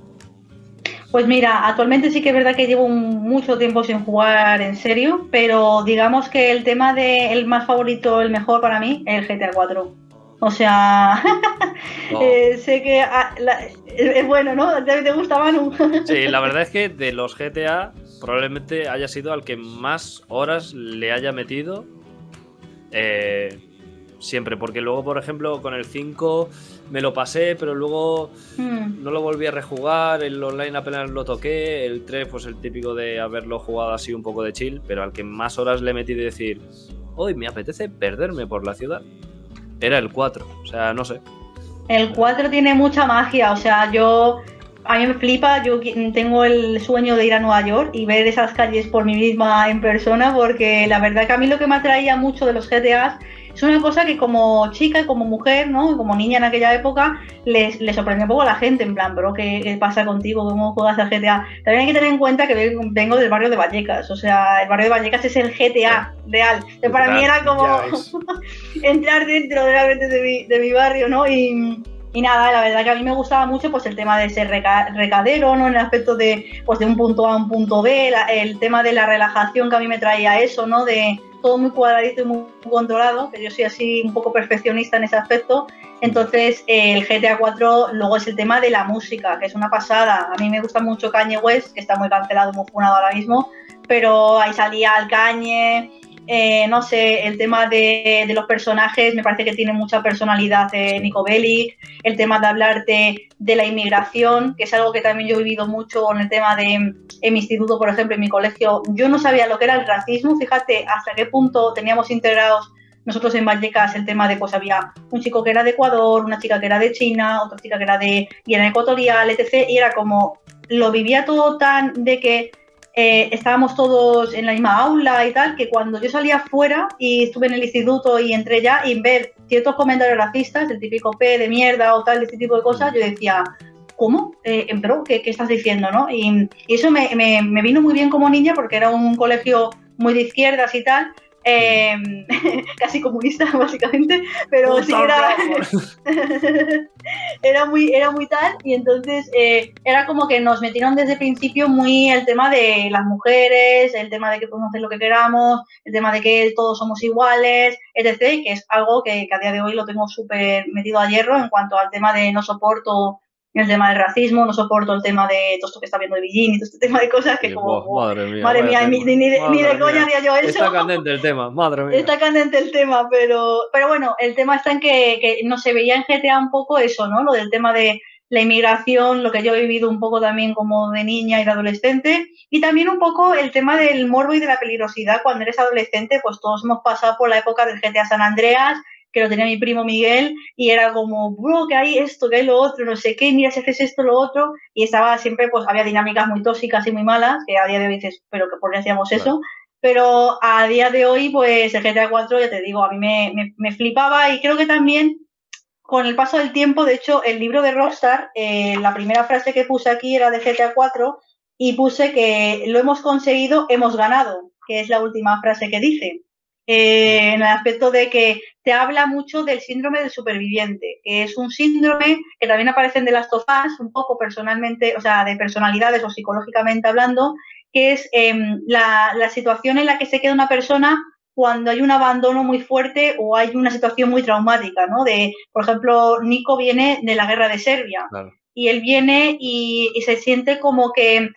Pues mira, actualmente sí que es verdad que llevo mucho tiempo sin jugar en serio, pero digamos que el tema de el más favorito, el mejor para mí, es el GTA 4. O sea, eh, sé que ah, es bueno, ¿no? ¿Te, gusta, Manu? sí, la verdad es que de los GTA probablemente haya sido al que más horas le haya metido. Eh, siempre, porque luego, por ejemplo, con el 5 me lo pasé, pero luego hmm. no lo volví a rejugar, el online apenas lo toqué, el 3 pues el típico de haberlo jugado así un poco de chill, pero al que más horas le metí de decir, hoy me apetece perderme por la ciudad, era el 4, o sea, no sé. El 4 tiene mucha magia, o sea, yo a mí me flipa, yo tengo el sueño de ir a Nueva York y ver esas calles por mí misma en persona, porque la verdad que a mí lo que me atraía mucho de los GTA es una cosa que como chica y como mujer, ¿no? como niña en aquella época, les, les sorprendió un poco a la gente, en plan, bro, ¿qué, pasa contigo? ¿Cómo juegas al GTA? También hay que tener en cuenta que vengo del barrio de Vallecas, o sea, el barrio de Vallecas es el GTA real. para mí era como entrar dentro realmente de mi, de mi barrio, ¿no? Y, y nada, la verdad que a mí me gustaba mucho pues el tema de ser recadero, ¿no? En el aspecto de, pues, de un punto A a un punto B, el tema de la relajación que a mí me traía eso, ¿no? De todo muy cuadradito y muy controlado, que yo soy así un poco perfeccionista en ese aspecto. Entonces, el GTA 4 luego es el tema de la música, que es una pasada. A mí me gusta mucho Kanye West, que está muy cancelado, muy funado ahora mismo, pero ahí salía el Kanye, eh, no sé, el tema de, los personajes, me parece que tiene mucha personalidad de Nico Bellic, el tema de hablarte de la inmigración, que es algo que también yo he vivido mucho con el tema de en mi instituto, por ejemplo, en mi colegio, yo no sabía lo que era el racismo, fíjate hasta qué punto teníamos integrados nosotros en Vallecas el tema de, pues había un chico que era de Ecuador, una chica que era de China, otra chica que era de Guinea Ecuatorial, etc. Y era como, lo vivía todo tan de que eh, estábamos todos en la misma aula y tal, que cuando yo salía fuera y estuve en el instituto y entré ya y ver ciertos comentarios racistas, el típico P de mierda o tal, este tipo de cosas, yo decía, ¿cómo? Eh, ¿Pero qué, estás diciendo? ¿no? Y, eso me, vino muy bien como niña porque era un colegio muy de izquierdas y tal, eh, casi comunista básicamente, pero sí era, era, muy, era muy tal y entonces eh, era como que nos metieron desde el principio muy el tema de las mujeres, el tema de que podemos hacer lo que queramos, el tema de que todos somos iguales, etc., que es algo que, que a día de hoy lo tengo súper metido a hierro en cuanto al tema de no soporto el tema del racismo, no soporto el tema de todo esto que está viendo y todo este tema de cosas que como... madre mía, madre mía ni, de coña haría yo eso. Está candente el tema, madre mía. Está candente el tema, pero, pero bueno, el tema está en que, que no se veía en GTA un poco eso, ¿no? Lo del tema de la inmigración, lo que yo he vivido un poco también como de niña y de adolescente, y también un poco el tema del morbo y de la peligrosidad cuando eres adolescente, pues todos hemos pasado por la época del GTA San Andreas, que lo tenía mi primo Miguel, y era como, bro, que hay esto, que hay lo otro, no sé qué, mira si haces esto, lo otro, y estaba siempre, pues había dinámicas muy tóxicas y muy malas, que a día de hoy dices, pero que por qué hacíamos eso, pero a día de hoy, pues el GTA 4, ya te digo, a mí me, me, flipaba y creo que también con el paso del tiempo, de hecho, el libro de Rockstar, eh, la primera frase que puse aquí era de GTA 4 y puse que lo hemos conseguido, hemos ganado, que es la última frase que dice. Eh, en el aspecto de que te habla mucho del síndrome del superviviente, que es un síndrome que también aparece en de las tofas, un poco personalmente, o sea, de personalidades o psicológicamente hablando, que es em, la, situación en la que se queda una persona cuando hay un abandono muy fuerte o hay una situación muy traumática, ¿no? De, por ejemplo, Nico viene de la guerra de Serbia y él viene y, se siente como que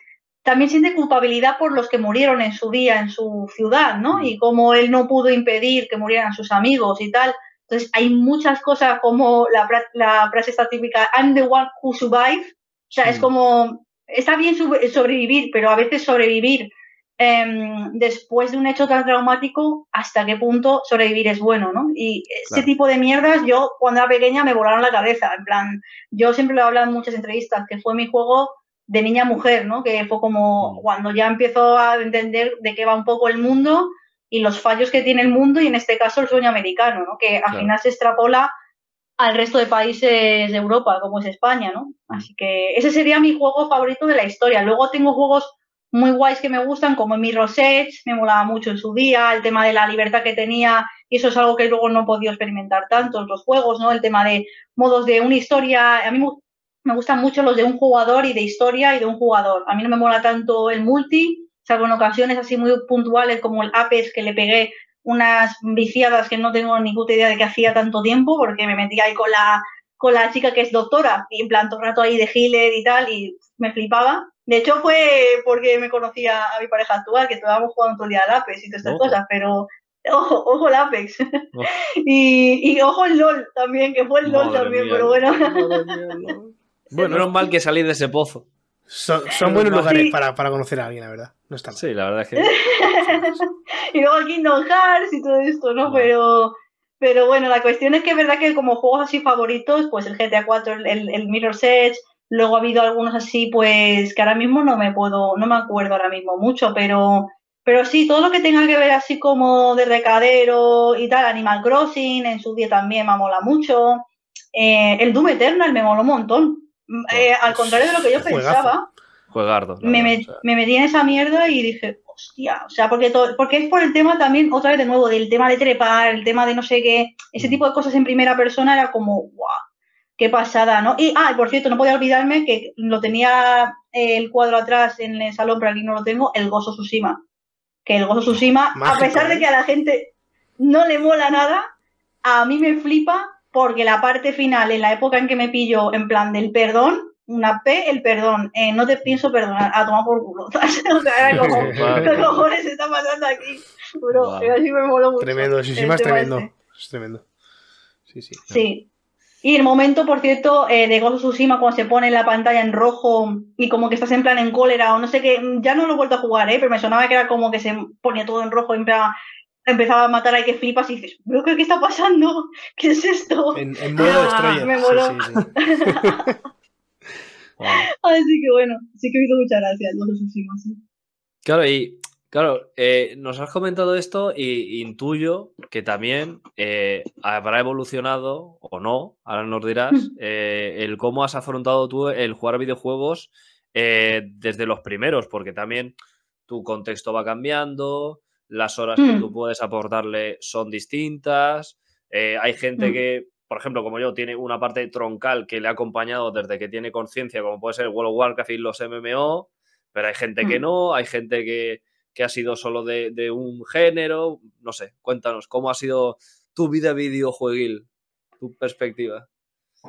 también siente culpabilidad por los que murieron en su día en su ciudad, ¿no? Y como él no pudo impedir que murieran sus amigos y tal. Entonces hay muchas cosas como la, la frase está típica, I'm the one who survived. O sea, es como, está bien sobrevivir, pero a veces sobrevivir em, después de un hecho tan traumático, hasta qué punto sobrevivir es bueno, ¿no? Y ese tipo de mierdas, yo cuando era pequeña me volaron la cabeza, en plan, yo siempre lo he hablado en muchas entrevistas, que fue mi juego de niña mujer, ¿no? Que fue como mm. cuando ya empiezo a entender de qué va un poco el mundo y los fallos que tiene el mundo y en este caso el sueño americano, ¿no? Que al final se extrapola al resto de países de Europa, como es España, ¿no? Mm. Así que ese sería mi juego favorito de la historia. Luego tengo juegos muy guays que me gustan, como Mirror's Edge, me molaba mucho en su día, el tema de la libertad que tenía, y eso es algo que luego no he podido experimentar tanto en los juegos, ¿no? El tema de modos de una historia, a mí me gustan mucho los de un jugador y de historia y de un jugador. A mí no me mola tanto el multi, salvo en ocasiones así muy puntuales como el Apex que le pegué unas viciadas que no tengo ni puta idea de qué hacía tanto tiempo porque me metía ahí con la, con la chica que es doctora y en plan todo el rato ahí de healer y tal y me flipaba. De hecho fue porque me conocía a mi pareja actual que estábamos jugando todo el día al Apex y todas estas cosas, pero ojo, ojo el Apex. y, y, ojo el LOL también, que fue el LOL también, pero bueno. Bueno, menos mal que salí de ese pozo. Son, buenos lugares para, para, conocer a alguien, la verdad. No está mal. Sí, la verdad es que. y luego el Kingdom Hearts y todo esto, ¿no? Pero, pero bueno, la cuestión es que es verdad que como juegos así favoritos, pues el GTA 4, el, el Mirror's Edge, luego ha habido algunos así, pues que ahora mismo no me puedo, no me acuerdo ahora mismo mucho, pero, pero sí, todo lo que tenga que ver así como de recadero y tal, Animal Crossing, en su día también me mola mucho. Eh, el Doom Eternal me mola un montón. Eh, al contrario de lo que yo pensaba. Juegardo. Me, me, metí en esa mierda y dije, hostia, o sea, porque, todo, porque es por el tema también, otra vez de nuevo, del tema de trepar, el tema de no sé qué, ese mm. tipo de cosas en primera persona era como, guau, qué pasada, ¿no? Y, ah, por cierto, no podía olvidarme que lo tenía el cuadro atrás en el salón, pero aquí no lo tengo, el Gozo Tsushima. Que el Gozo Tsushima, a pesar de ¿eh? que a la gente no le mola nada, a mí me flipa porque la parte final, en la época en que me pillo en plan del perdón, una P, el perdón, eh, no te pienso perdonar, a tomar por culo. o sea, era como, ¿qué cojones está pasando aquí? Pero así me moló mucho. Tremendo, sí, sí, más tremendo. Es tremendo. Sí, sí. Sí. Y el momento, por cierto, eh, de Gozo Tsushima, cuando se pone la pantalla en rojo y como que estás en plan en cólera o no sé qué, ya no lo he vuelto a jugar, ¿eh? pero me sonaba que era como que se ponía todo en rojo, en plan, empezaba a matar a que flipas y dices, ¿pero qué, está pasando? ¿Qué es esto? En, modo ah, Me moló. Así que bueno, sí que me hizo mucha gracia los sí. Claro, y claro, eh, nos has comentado esto y intuyo que también eh, habrá evolucionado o no, ahora nos dirás, eh, el cómo has afrontado tú el jugar videojuegos desde los primeros, porque también tu contexto va cambiando, las horas que mm. tú puedes aportarle son distintas. Eh, hay gente mm. que, por ejemplo, como yo, tiene una parte troncal que le ha acompañado desde que tiene conciencia, como puede ser World of Warcraft y los MMO, pero hay gente que mm. no, hay gente que, ha sido solo de, un género. No sé, cuéntanos, ¿cómo ha sido tu vida videojueguil, tu perspectiva?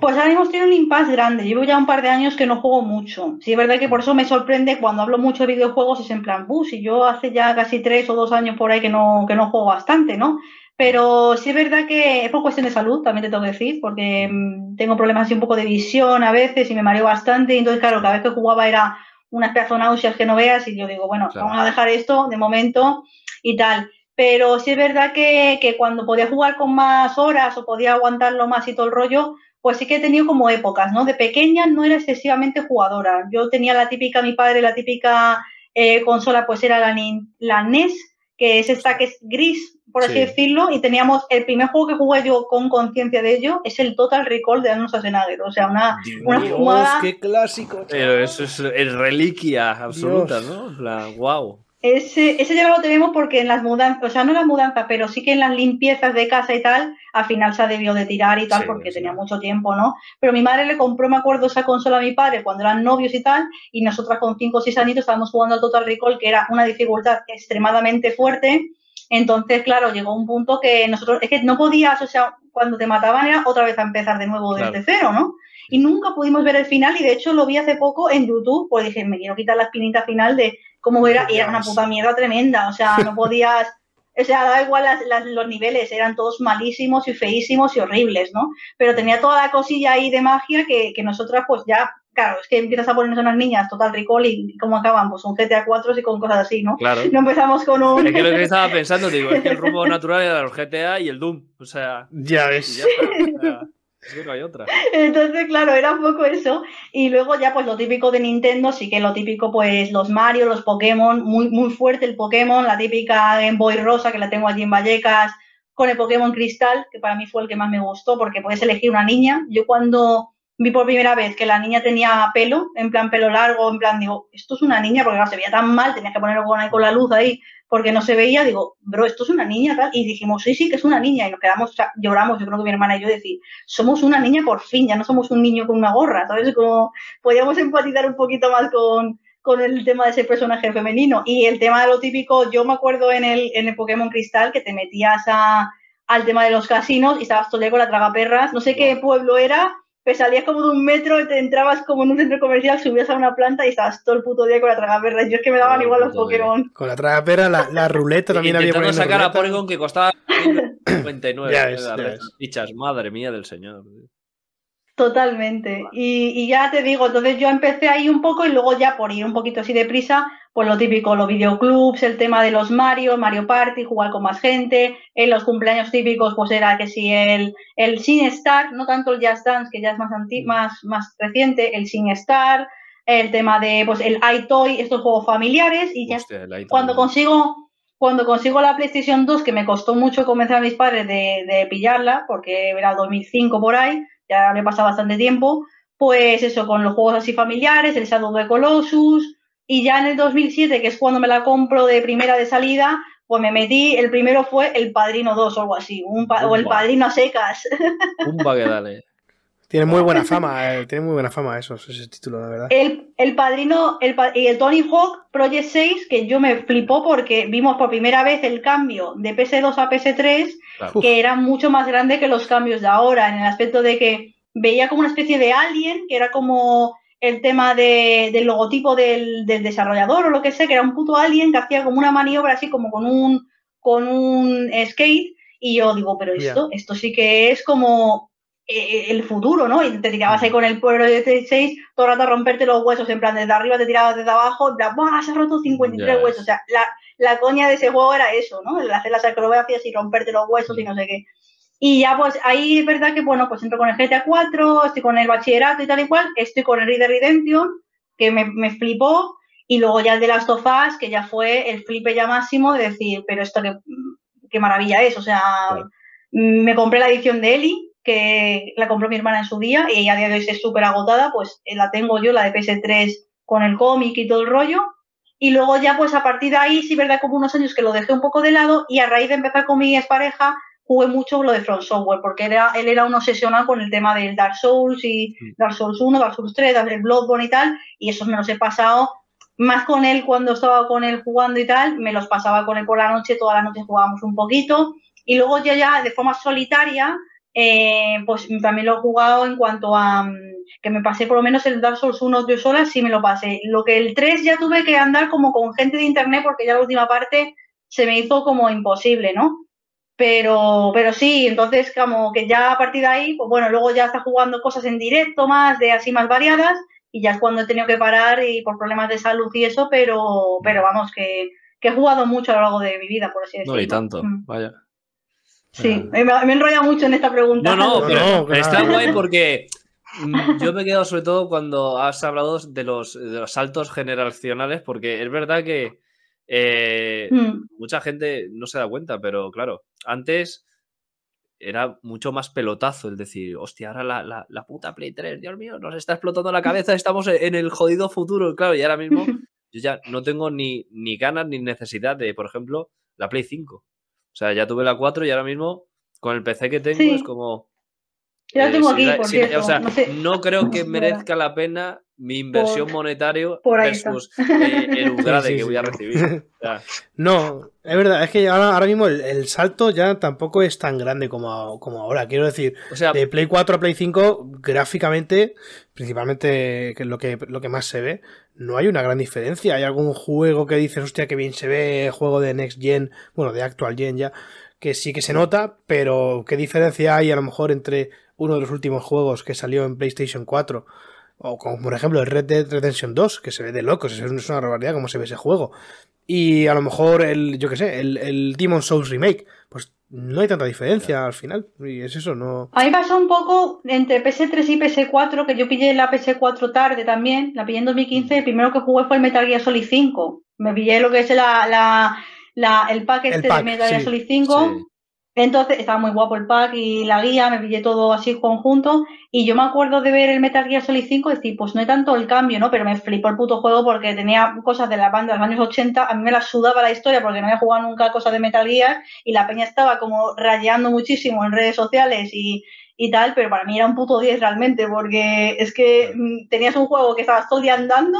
Pues ahora mismo estoy en un impasse grande. Llevo ya un par de años que no juego mucho. Sí, es verdad que por eso me sorprende cuando hablo mucho de videojuegos, es en plan, bus, y yo hace ya casi tres o dos años por ahí que no, que no juego bastante, ¿no? Pero sí es verdad que es por cuestión de salud, también te tengo que decir, porque mm, tengo problemas así un poco de visión a veces y me mareo bastante. Y entonces, claro, cada vez que jugaba era unas pedazos náuseas que no veas y yo digo, bueno, vamos a dejar esto de momento y tal. Pero sí es verdad que, que cuando podía jugar con más horas o podía aguantarlo más y todo el rollo, pues sí que he tenido como épocas, ¿no? De pequeña no era excesivamente jugadora. Yo tenía la típica, mi padre, la típica eh, consola, pues era la, la NES, que es esta que es gris, por así decirlo, y teníamos el primer juego que jugué yo con conciencia de ello es el Total Recall de Arnold Schwarzenegger, o sea, una, una jugada... ¡Qué clásico! Pero eso es, reliquia absoluta, ¿no? La, wow. Ese, ese ya lo tenemos porque en las mudanzas, o sea, no en las mudanzas, pero sí que en las limpiezas de casa y tal, al final se ha debido de tirar y tal, porque tenía mucho tiempo, ¿no? Pero mi madre le compró, me acuerdo, esa consola a mi padre cuando eran novios y tal, y nosotras con 5 o 6 añitos estábamos jugando al Total Recall, que era una dificultad extremadamente fuerte. Entonces, claro, llegó un punto que nosotros, es que no podías, o sea, cuando te mataban era otra vez a empezar de nuevo desde cero, ¿no? Y nunca pudimos ver el final, y de hecho lo vi hace poco en YouTube, pues dije, me quiero quitar la espinita final de como era, y era una puta mierda tremenda, o sea, no podías, o sea, da igual los niveles, eran todos malísimos y feísimos y horribles, ¿no? Pero tenía toda la cosilla ahí de magia que, que nosotras pues ya claro, es que empiezas a ponernos unas niñas total recall y cómo acaban, pues un GTA 4 y con cosas así, ¿no? Claro. No empezamos con un... Es que lo que estaba pensando, digo, es que el rumbo natural era el GTA y el Doom, o sea... Ya ves. Es no. Entonces, claro, era un poco eso. Y luego ya, pues lo típico de Nintendo, sí que lo típico, pues los Mario, los Pokémon, muy, muy fuerte el Pokémon, la típica Game Boy Rosa que la tengo allí en Vallecas, con el Pokémon Cristal, que para mí fue el que más me gustó, porque puedes elegir una niña. Yo cuando vi por primera vez que la niña tenía pelo, en plan pelo largo, en plan, digo, esto es una niña, porque claro, se veía tan mal, tenías que ponerlo con, con la luz ahí, porque no se veía, digo, bro, esto es una niña, tal, y dijimos, sí, sí, que es una niña, y nos quedamos, lloramos, yo creo que mi hermana y yo decir, somos una niña por fin, ya no somos un niño con una gorra, ¿sabes? Como podíamos empatizar un poquito más con, con el tema de ese personaje femenino. Y el tema de lo típico, yo me acuerdo en el, en el Pokémon Cristal que te metías a, al tema de los casinos y estabas todo el día con la tragaperras, no sé qué pueblo era, pues salías como de un metro y te entrabas como en un centro comercial, subías a una planta y estabas todo el puto día con la tragaperra. Yo es que me daban igual los Pokémon. Con la tragaperra, la, la ruleta también había Intentando sacar a Porygon que costaba 99 ya madre mía del señor. Totalmente. Y, y, ya te digo, entonces yo empecé ahí un poco y luego ya por ir un poquito así deprisa, pues lo típico, los videoclubs, el tema de los Mario, Mario Party, jugar con más gente, en los cumpleaños típicos pues era que si el, el Sin Star, no tanto el Just Dance, que ya es más, mm. más, más reciente, el Sin Star, el tema de pues el iToy, estos juegos familiares y ya cuando consigo cuando consigo la PlayStation 2, que me costó mucho convencer a mis padres de, de pillarla, porque era 2005 por ahí, ya me pasa bastante tiempo, pues eso, con los juegos así familiares, el Shadow de Colossus, y ya en el 2007, que es cuando me la compro de primera de salida, pues me metí, el primero fue El Padrino 2 o algo así, un o El Padrino a secas. Un que dale. Tiene muy buena fama, eh, tiene muy buena fama eso, ese título, la verdad. El, el Padrino el, y el Tony Hawk Project 6, que yo me flipó porque vimos por primera vez el cambio de PS2 a PS3, que era mucho más grande que los cambios de ahora, en el aspecto de que veía como una especie de alien, que era como el tema de, del logotipo del, del, desarrollador o lo que sea, que era un puto alien que hacía como una maniobra así como con un, con un skate, y yo digo, pero esto, esto sí que es como eh, el futuro, ¿no? Y te tirabas ahí con el pueblo de 6 todo el rato a romperte los huesos, en plan, desde arriba te tirabas desde abajo, en plan, ¡buah! Se ha roto 53 huesos. O sea, la, la, coña de ese juego era eso, ¿no? El hacer las acrobacias y romperte los huesos y no sé qué. Y ya, pues ahí es verdad que, bueno, pues entro con el GTA 4, estoy con el bachillerato y tal y cual, estoy con el Red Redemption, que me, me flipó, y luego ya el de Last of Us, que ya fue el flipe ya máximo de decir, pero esto qué, qué maravilla es, o sea, me compré la edición de Eli, que la compró mi hermana en su día y a día de hoy es súper agotada, pues eh, la tengo yo, la de PS3 con el cómic y todo el rollo. Y luego ya pues a partir de ahí sí, verdad, como unos años que lo dejé un poco de lado y a raíz de empezar con mi expareja jugué mucho lo de Front Software porque era, él era un obsesionado con el tema del Dark Souls y Dark Souls 1, Dark Souls 3, el Bloodborne y tal y esos me los he pasado más con él cuando estaba con él jugando y tal, me los pasaba con él por la noche, toda la noche jugábamos un poquito y luego ya ya de forma solitaria eh, pues también lo he jugado en cuanto a mm, que me pasé por lo menos el Dark Souls 1 yo sola, sí me lo pasé. Lo que el 3 ya tuve que andar como con gente de internet porque ya la última parte se me hizo como imposible, ¿no? Pero, pero sí, entonces como que ya a partir de ahí, pues bueno, luego ya está jugando cosas en directo más, de así más variadas, y ya es cuando he tenido que parar y por problemas de salud y eso, pero, pero vamos, que, he jugado mucho a lo largo de mi vida, por así decirlo. No, y tanto, mm. vaya. Sí, me, me enrolla mucho en esta pregunta. No, no, pero está guay porque mm, yo me he quedado sobre todo cuando has hablado de los, de los saltos generacionales, porque es verdad que eh, hmm. mucha gente no se da cuenta, pero claro, antes era mucho más pelotazo el decir, hostia, ahora la, la, puta Play 3, Dios mío, nos está explotando la cabeza, estamos en el jodido futuro, claro, y ahora mismo yo ya no tengo ni, ni ganas ni necesidad de, por ejemplo, la Play 5. O sea, ya tuve la 4 y ahora mismo con el PC que tengo es como... Ya eh, tengo aquí, por O sea, no, creo que merezca la pena mi inversión monetaria versus eh, el upgrade que voy a recibir. No, es verdad, es que ahora, mismo el, salto ya tampoco es tan grande como, como ahora. Quiero decir, de Play 4 a Play 5, gráficamente, principalmente que es lo que, lo que más se ve, no hay una gran diferencia. Hay algún juego que dices, hostia, que bien se ve, juego de Next Gen, bueno, de Actual Gen ya, que sí que se nota, pero ¿qué diferencia hay a lo mejor entre uno de los últimos juegos que salió en PlayStation 4? O como por ejemplo el Red Dead Redemption 2, que se ve de locos, es una barbaridad como se ve ese juego. Y a lo mejor el, yo qué sé, el, el Demon Souls Remake, pues no hay tanta diferencia al final. Y es eso, no. A mí pasó un poco entre PS3 y PS4, que yo pillé la PS4 tarde también, la pillé en 2015. El primero que jugué fue el Metal Gear Solid 5. Me pillé lo que es la, el pack este de Metal Gear Solid 5. Entonces estaba muy guapo el pack y la guía, me pillé todo así conjunto. Y yo me acuerdo de ver el Metal Gear Solid 5 y decir, pues no hay tanto el cambio, ¿no? Pero me flipó el puto juego porque tenía cosas de la banda de los años 80. A mí me la sudaba la historia porque no había jugado nunca cosas de Metal Gear y la peña estaba como rayando muchísimo en redes sociales y, y tal. Pero para mí era un puto 10 realmente porque es que mm, tenías un juego que estabas todo el día andando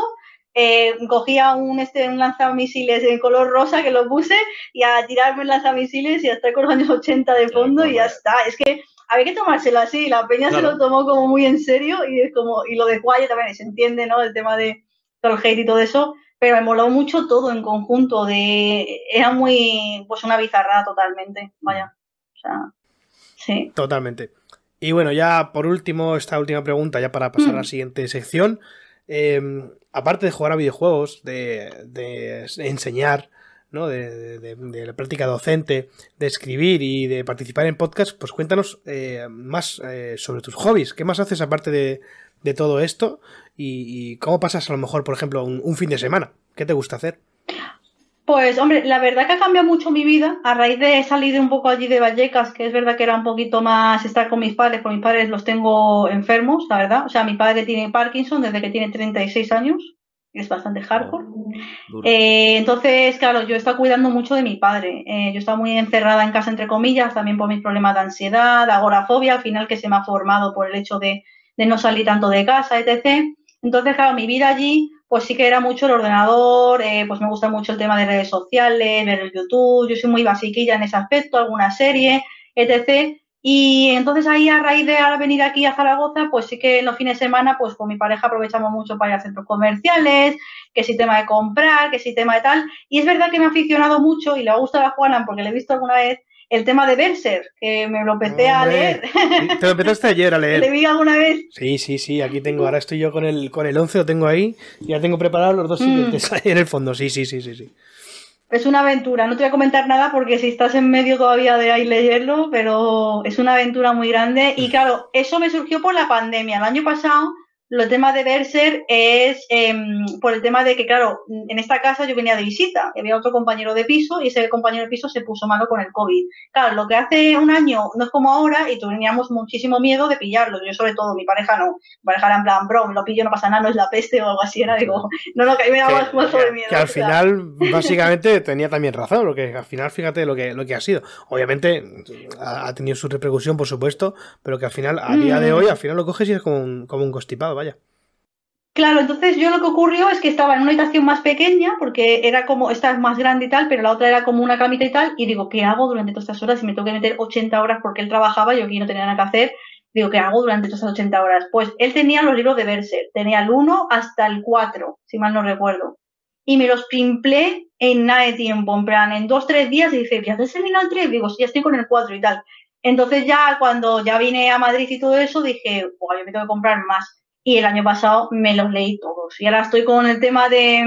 eh, cogía un, este, un lanzamisiles en color rosa que lo puse y a tirarme el lanzamisiles y a estar con los años 80 de fondo y ya está. Es que había que tomárselo así, la peña se lo tomó como muy en serio y es como, y lo de Guaya también se entiende, ¿no? El tema de todo el hate y todo eso, pero me moló mucho todo en conjunto, de era muy, pues una bizarrada totalmente, vaya. O sea, sí. Totalmente. Y bueno, ya por último, esta última pregunta, ya para pasar a la mm. siguiente sección. Em, aparte de jugar a videojuegos, de, enseñar, ¿no? De, la práctica docente, de escribir y de participar en podcast, pues cuéntanos eh, más eh, sobre tus hobbies. ¿Qué más haces aparte de, todo esto? Y, cómo pasas a lo mejor, por ejemplo, un fin de semana? ¿Qué te gusta hacer? Pues hombre, la verdad que ha cambiado mucho mi vida a raíz de salir un poco allí de Vallecas, que es verdad que era un poquito más estar con mis padres, porque mis padres los tengo enfermos, la verdad. O sea, mi padre tiene Parkinson desde que tiene 36 años, es bastante hardcore. Eh, entonces, claro, yo he estado cuidando mucho de mi padre. Eh, yo estaba muy encerrada en casa, entre comillas, también por mis problemas de ansiedad, agorafobia, al final que se me ha formado por el hecho de, de no salir tanto de casa, etc. Entonces, claro, mi vida allí pues sí que era mucho el ordenador, eh, pues me gusta mucho el tema de redes sociales, ver el YouTube, yo soy muy basiquilla en ese aspecto, alguna serie, etc. Y entonces ahí a raíz de venir aquí a Zaragoza, pues sí que en los fines de semana, pues con mi pareja aprovechamos mucho para ir a centros comerciales, que si tema de comprar, que si tema de tal. Y es verdad que me ha aficionado mucho y le ha gustado a Juana porque le he visto alguna vez el tema de Berser, que me lo empecé a leer. Te lo empezaste ayer a leer. ¿Le vi alguna vez? Sí, sí, sí, aquí tengo, ahora estoy yo con el, con el 11, lo tengo ahí, ya tengo preparados los dos siguientes mm. ahí en el fondo, sí, sí, sí, sí, sí. Es una aventura, no te voy a comentar nada porque si estás en medio todavía de ahí leerlo, pero es una aventura muy grande y claro, eso me surgió por la pandemia. El año pasado lo tema de Berser es em, por el tema de que, claro, en esta casa yo venía de visita, había otro compañero de piso y ese compañero de piso se puso malo con el COVID. Claro, lo que hace un año no es como ahora y teníamos muchísimo miedo de pillarlo. Yo sobre todo, mi pareja no. Mi pareja era en plan, bro, me lo pillo, no pasa nada, no es la peste o algo así. Era, digo, no, no, que ahí me da más, miedo. Que al final, básicamente, tenía también razón, porque al final, fíjate lo que, lo que ha sido. Obviamente, ha, tenido su repercusión, por supuesto, pero que al final, a día de mm. hoy, al final lo coges y es como un, como un constipado, vaya. Claro, entonces yo lo que ocurrió es que estaba en una habitación más pequeña, porque era como, esta es más grande y tal, pero la otra era como una camita y tal, y digo, ¿qué hago durante todas estas horas? Si me tengo que meter 80 horas porque él trabajaba, yo aquí no tenía nada que hacer, digo, ¿qué hago durante todas estas 80 horas? Pues él tenía los libros de Berser, tenía el 1 hasta el 4, si mal no recuerdo, y me los pimplé en nada de tiempo, en plan, en dos, tres días, y dice, ¿ya te has terminado el 3? Digo, sí, ya estoy con el 4 y tal. Entonces ya cuando ya vine a Madrid y todo eso, dije, yo me tengo que comprar más y el año pasado me los leí todos. Y ahora estoy con el tema de,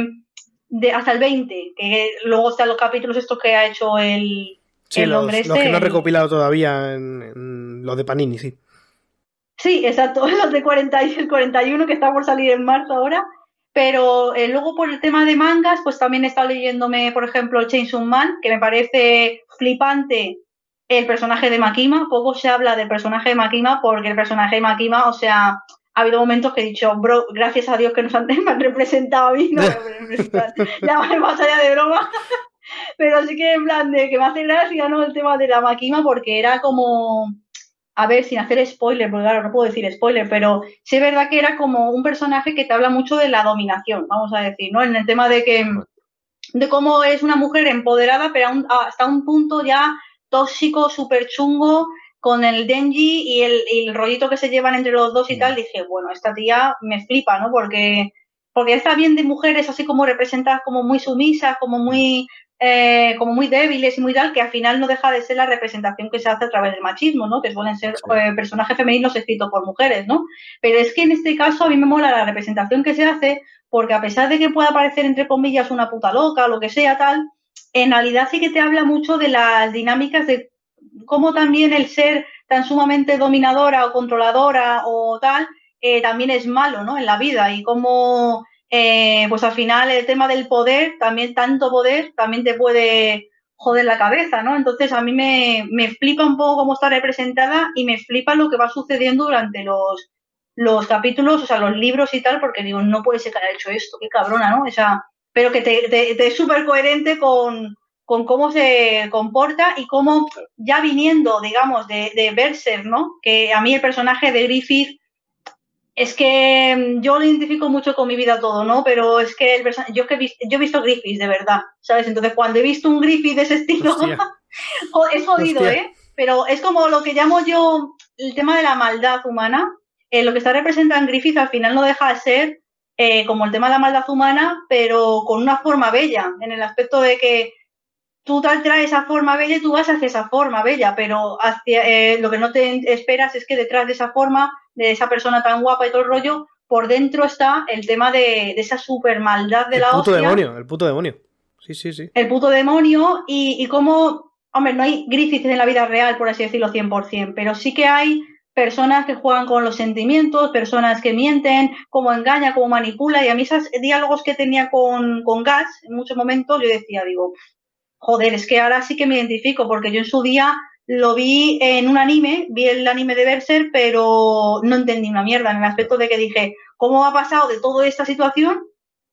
de hasta el 20, que luego están los capítulos estos que ha hecho el, el hombre los, este. Los que no he recopilado todavía en, los de Panini, sí. Sí, exacto, los de 40 y el 41 que está por salir en marzo ahora. Pero eh, luego por el tema de mangas, pues también he estado leyéndome, por ejemplo, Chainsaw Man, que me parece flipante el personaje de Makima. Poco se habla del personaje de Makima porque el personaje de Makima, o sea, ha habido momentos que he dicho, bro, gracias a Dios que nos han, me han representado a mí, no ya más allá de broma. Pero sí que en plan de que me hace gracia, ¿no? El tema de la maquima, porque era como, a ver, sin hacer spoiler, porque claro, no puedo decir spoiler, pero sí es verdad que era como un personaje que te habla mucho de la dominación, vamos a decir, ¿no? En el tema de que, de cómo es una mujer empoderada, pero hasta un punto ya tóxico, súper chungo, con el Denji y el, rollito que se llevan entre los dos y tal, dije, bueno, esta tía me flipa, ¿no? Porque porque está bien de mujeres así como representadas como muy sumisas, como muy eh, como muy débiles y muy tal, que al final no deja de ser la representación que se hace a través del machismo, ¿no? Que suelen ser eh, personajes femeninos escritos por mujeres, ¿no? Pero es que en este caso a mí me mola la representación que se hace, porque a pesar de que pueda parecer, entre comillas, una puta loca o lo que sea, tal, en realidad sí que te habla mucho de las dinámicas de cómo también el ser tan sumamente dominadora o controladora o tal, eh, también es malo, ¿no? En la vida y cómo eh, pues al final el tema del poder, también tanto poder, también te puede joder la cabeza, ¿no? Entonces a mí me, me flipa un poco cómo está representada y me flipa lo que va sucediendo durante los, los capítulos, o sea, los libros y tal, porque digo, no puede ser que haya hecho esto, qué cabrona, ¿no? O sea, pero que te, te, es súper coherente con, con, cómo se comporta y cómo ya viniendo, digamos, de, de Berser, ¿no? Que a mí el personaje de Griffith es que mm, yo lo identifico mucho con mi vida todo, ¿no? Pero es que el yo, que he visto, yo he visto Griffiths, de verdad, ¿sabes? Entonces, cuando he visto un Griffith de ese estilo, es jodido, ¿eh? Pero es como lo que llamo yo el tema de la maldad humana. Eh, lo que está representado en Griffith al final no deja de ser eh, como el tema de la maldad humana, pero con una forma bella, en el aspecto de que tú traes esa forma bella y tú vas hacia esa forma bella, pero hacia, eh, lo que no te esperas es que detrás de esa forma de esa persona tan guapa y todo el rollo, por dentro está el tema de, esa super maldad de la hostia. El puto demonio, el puto demonio. Sí, sí, sí. El puto demonio y, y cómo, hombre, no hay Griffith en la vida real, por así decirlo, 100%, pero sí que hay personas que juegan con los sentimientos, personas que mienten, cómo engaña, cómo manipula, y a mí esos diálogos que tenía con, con Gas en muchos momentos, yo decía, digo, joder, es que ahora sí que me identifico, porque yo en su día lo vi en un anime, vi el anime de Berser, pero no entendí una mierda en el aspecto de que dije, ¿cómo ha pasado de toda esta situación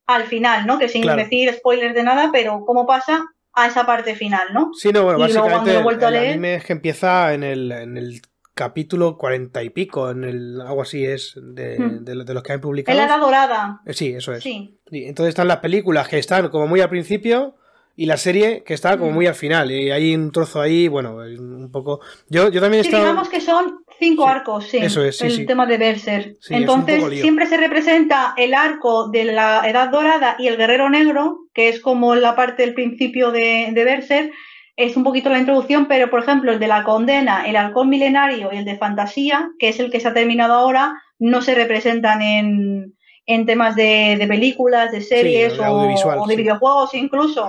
al final, ¿no? Que sin decir spoilers de nada, pero ¿cómo pasa a esa parte final, ¿no? Sí, no, bueno, básicamente el anime es que empieza en el, en el capítulo cuarenta y pico, en el algo así es de, hmm. de, los que han publicado. En la dorada. Eh, sí, eso es. Sí. Entonces están las películas que están como muy al principio y la serie que está como mm. muy al final. Y hay un trozo ahí, bueno, un poco. Yo, yo también he estado... digamos que son cinco arcos, sí. Eso es, El tema de Berser. Entonces, siempre se representa el arco de la Edad Dorada y el Guerrero Negro, que es como la parte del principio de, de Berser. Es un poquito la introducción, pero por ejemplo, el de la condena, el halcón milenario y el de fantasía, que es el que se ha terminado ahora, no se representan en, en temas de, de películas, de series o, de videojuegos incluso.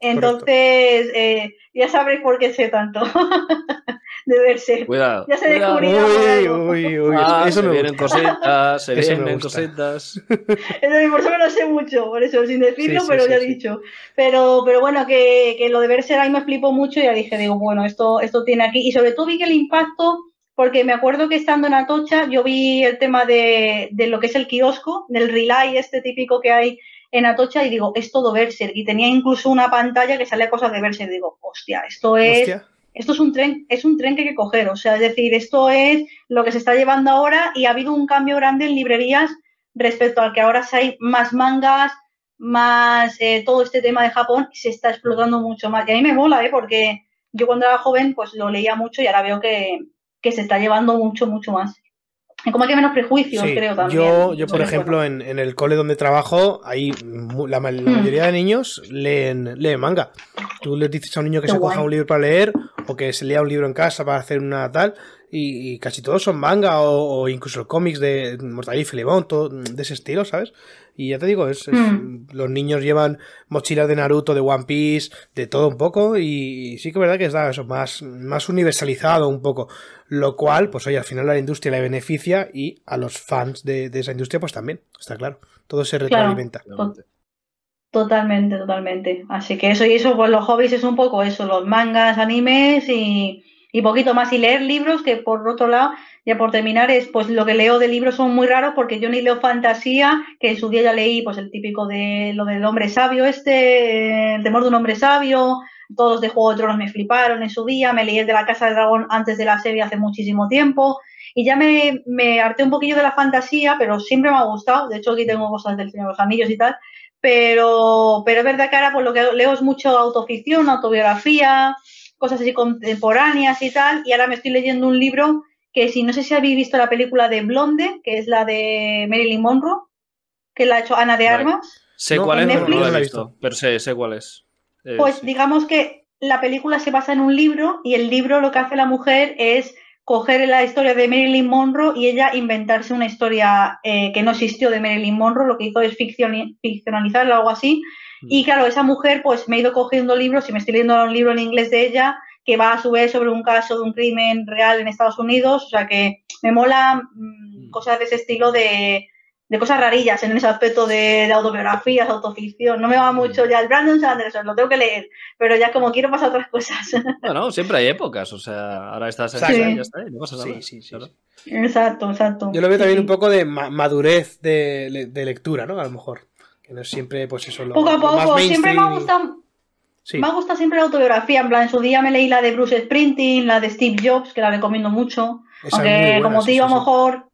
Entonces, eh, ya sabréis por qué sé tanto. de verse. Cuidado. Ya se descubrió. Uy, uy, uy. Ah, eso se vienen cositas, se vienen cositas. por eso no lo sé mucho, por eso, sin decirlo, pero ya he dicho. Pero, pero bueno, que, que lo de verse ahí me flipó mucho y ya dije, digo, bueno, esto, esto tiene aquí. Y sobre todo vi que el impacto, porque me acuerdo que estando en Atocha, yo vi el tema de, de lo que es el kiosco, del relay este típico que hay en Atocha y digo, es todo Berser. Y tenía incluso una pantalla que salía cosas de Berser. Digo, hostia, esto es. Esto es un tren, es un tren que hay que coger. O sea, es decir, esto es lo que se está llevando ahora y ha habido un cambio grande en librerías respecto al que ahora hay más mangas, más eh, todo este tema de Japón se está explotando mucho más. Y a mí me mola, ¿eh? porque yo cuando era joven pues lo leía mucho y ahora veo que, que se está llevando mucho, mucho más como hay que menos prejuicios, creo también. Yo, yo por ejemplo, en, el cole donde trabajo, ahí la, hmm. mayoría de niños leen, leen manga. Tú le dices a un niño que se coja un libro para leer o que se lea un libro en casa para hacer una tal, y, casi todos son manga o, incluso cómics de Mortal y Filemón, todo de ese estilo, ¿sabes? Y ya te digo, es, hmm. los niños llevan mochilas de Naruto, de One Piece, de todo un poco, y, sí que es verdad que está eso, más, más universalizado un poco. Lo cual, pues oye, al final a la industria le beneficia y a los fans de, esa industria, pues también, está claro. Todo se retroalimenta. totalmente, totalmente. Así que eso y eso, pues los hobbies es un poco eso, los mangas, animes y, y poquito más. Y leer libros, que por otro lado, ya por terminar, es pues lo que leo de libros son muy raros porque yo ni leo fantasía, que en su día ya leí pues el típico de lo del hombre sabio este, el temor de un hombre sabio, todos los de Juego de Tronos me fliparon en su día, me leí el de la Casa del Dragón antes de la serie hace muchísimo tiempo y ya me, me harté un poquillo de la fantasía, pero siempre me ha gustado, de hecho aquí tengo cosas del Señor de los Anillos y tal, pero, pero es verdad que ahora pues lo que leo es mucho autoficción, autobiografía, cosas así contemporáneas y tal, y ahora me estoy leyendo un libro que si no sé si habéis visto la película de Blonde, que es la de Marilyn Monroe, que la ha hecho Ana de Armas. Sé cuál es, pero no la he visto, pero sé, sé cuál es. Eh, pues digamos que la película se basa en un libro y el libro lo que hace la mujer es coger la historia de Marilyn Monroe y ella inventarse una historia eh, que no existió de Marilyn Monroe, lo que hizo es ficcionalizarla o algo así. Mm. Y claro, esa mujer pues me ha ido cogiendo libros y me estoy leyendo un libro en inglés de ella que va a su vez sobre un caso de un crimen real en Estados Unidos, o sea que me mola mm, mm. cosas de ese estilo de, de cosas rarillas en ese aspecto de, autobiografías, autoficción. No me va mucho mm. ya el Brandon Sanderson, lo tengo que leer, pero ya como quiero pasar otras cosas. Bueno, siempre hay épocas, o sea, ahora estás en y ya está, no pasa nada. Sí, sí, sí. Exacto, exacto. Yo lo veo también un poco de madurez de, lectura, ¿no? A lo mejor. Que no es siempre, pues eso, lo, Poco a poco, siempre me ha gustado. Me gusta siempre la autobiografía, en plan, en su día me leí la de Bruce Sprinting, la de Steve Jobs, que la recomiendo mucho. aunque como te digo, a lo mejor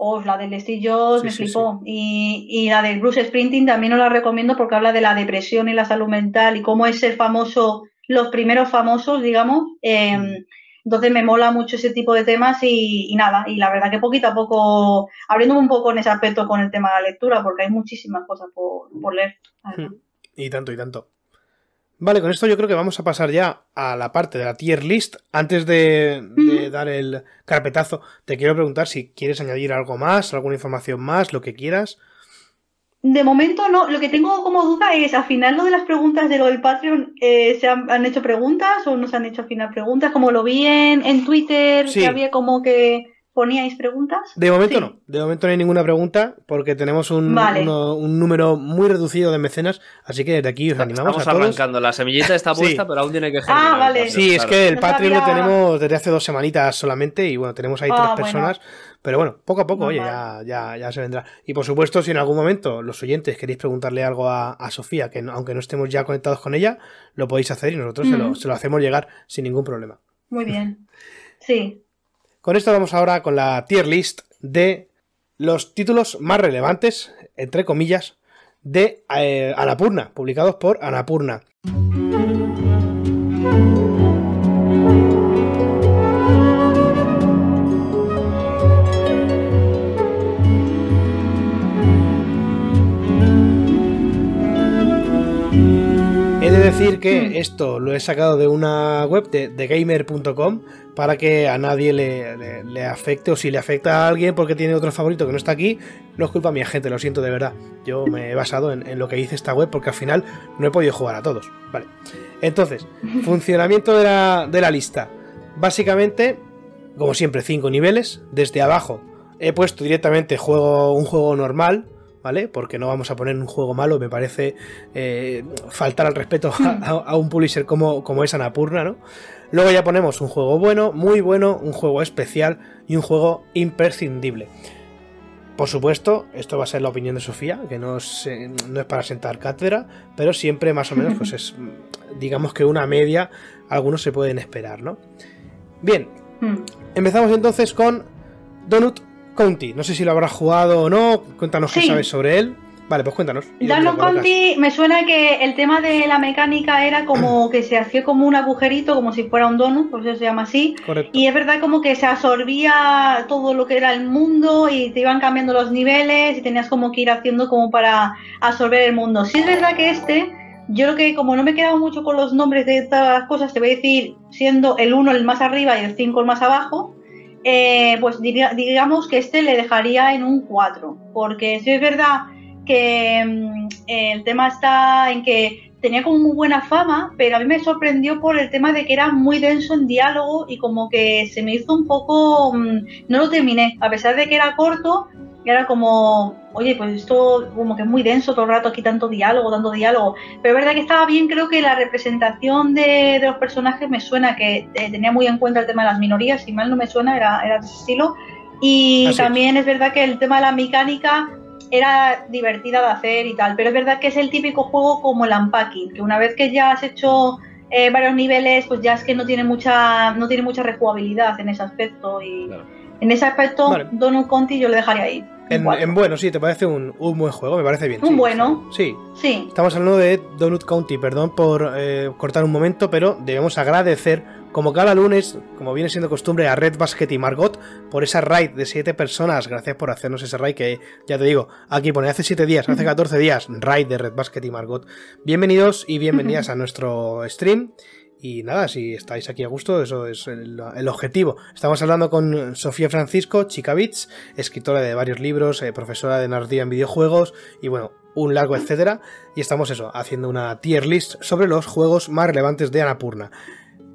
Oh, la del Steve Jobs me flipó. Y, la de Bruce Sprinting también no la recomiendo porque habla de la depresión y la salud mental y cómo es ser famoso, los primeros famosos, digamos. Em, mm. Entonces me mola mucho ese tipo de temas y, nada, y la verdad que poquito a poco, abriendo un poco en ese aspecto con el tema de la lectura, porque hay muchísimas cosas por, por leer. Hmm. Y tanto, y tanto. Vale, con esto yo creo que vamos a pasar ya a la parte de la tier list. Antes de, dar el carpetazo, te quiero preguntar si quieres añadir algo más, alguna información más, lo que quieras. De momento no, lo que tengo como duda es, al final lo de las preguntas de lo del Patreon, eh, ¿se han, hecho preguntas o no se han hecho al final preguntas? Como lo vi en, en Twitter, que había como que ¿Poníais preguntas? De momento no, de momento no hay ninguna pregunta porque tenemos un, número muy reducido de mecenas, así que desde aquí os animamos Estamos a todos. arrancando, la semillita está puesta, pero aún tiene que germinar. Ah, vale. Sí, es que el Patreon lo tenemos desde hace dos semanitas solamente y bueno, tenemos ahí ah, tres personas, pero bueno, poco a poco, oye, ya, ya, ya, se vendrá. Y por supuesto, si en algún momento los oyentes queréis preguntarle algo a, Sofía, que aunque no estemos ya conectados con ella, lo podéis hacer y nosotros se, lo, se lo hacemos llegar sin ningún problema. Muy bien. Sí. Con esto vamos ahora con la tier list de los títulos más relevantes, entre comillas, de eh, Anapurna, publicados por Anapurna. Decir que esto lo he sacado de una web de, de gamer.com para que a nadie le, afecte o si le afecta a alguien porque tiene otro favorito que no está aquí, no es culpa mía, gente, lo siento de verdad. Yo me he basado en, lo que dice esta web porque al final no he podido jugar a todos. Vale. Entonces, funcionamiento de la, de la lista. Básicamente, como siempre, cinco niveles. Desde abajo he puesto directamente juego, un juego normal, ¿vale? Porque no vamos a poner un juego malo, me parece eh, faltar al respeto a, un publisher como, como es Anapurna, ¿no? Luego ya ponemos un juego bueno, muy bueno, un juego especial y un juego imprescindible. Por supuesto, esto va a ser la opinión de Sofía, que no es, no es para sentar cátedra, pero siempre más o menos, pues es, digamos que una media, algunos se pueden esperar, ¿no? Bien, hmm. empezamos entonces con Donut County. No sé si lo habrás jugado o no, cuéntanos qué sabes sobre él. Vale, pues cuéntanos. Donut Conti, me suena que el tema de la mecánica era como que se hacía como un agujerito, como si fuera un donut, por eso se llama así. Y es verdad como que se absorbía todo lo que era el mundo y te iban cambiando los niveles y tenías como que ir haciendo como para absorber el mundo. Sí es verdad que este, yo creo que como no me he quedado mucho con los nombres de estas cosas, te voy a decir, siendo el 1 el más arriba y el 5 el más abajo, eh, pues digamos que este le dejaría en un 4. Porque si es verdad que mm, el tema está en que tenía como muy buena fama, pero a mí me sorprendió por el tema de que era muy denso en diálogo y como que se me hizo un poco... Mm, no lo terminé, a pesar de que era corto, era como, oye, pues esto como que es muy denso todo el rato aquí, tanto diálogo, tanto diálogo. Pero es verdad que estaba bien, creo que la representación de, los personajes me suena que eh, tenía muy en cuenta el tema de las minorías, si mal no me suena, era, era de ese estilo. Y también es verdad que el tema de la mecánica era divertida de hacer y tal, pero es verdad que es el típico juego como el unpacking, que una vez que ya has hecho eh, varios niveles, pues ya es que no tiene mucha, no tiene mucha rejugabilidad en ese aspecto y en ese aspecto Donut Conti yo le dejaría ahí. En, bueno, sí, te parece un, buen juego, me parece bien. Un bueno. Sí. sí. Estamos hablando de Donut County, perdón por eh, cortar un momento, pero debemos agradecer como cada lunes, como viene siendo costumbre, a Red Basket y Margot por esa raid de 7 personas. Gracias por hacernos ese raid que, ya te digo, aquí pone hace 7 días, hace 14 días, raid de Red Basket y Margot. Bienvenidos y bienvenidas a nuestro stream. Y nada, si estáis aquí a gusto, eso es el, objetivo. Estamos hablando con Sofía Francisco, Chica Bits, escritora de varios libros, eh, profesora de narrativa en videojuegos y bueno, un largo etcétera. Y estamos eso, haciendo una tier list sobre los juegos más relevantes de Anapurna.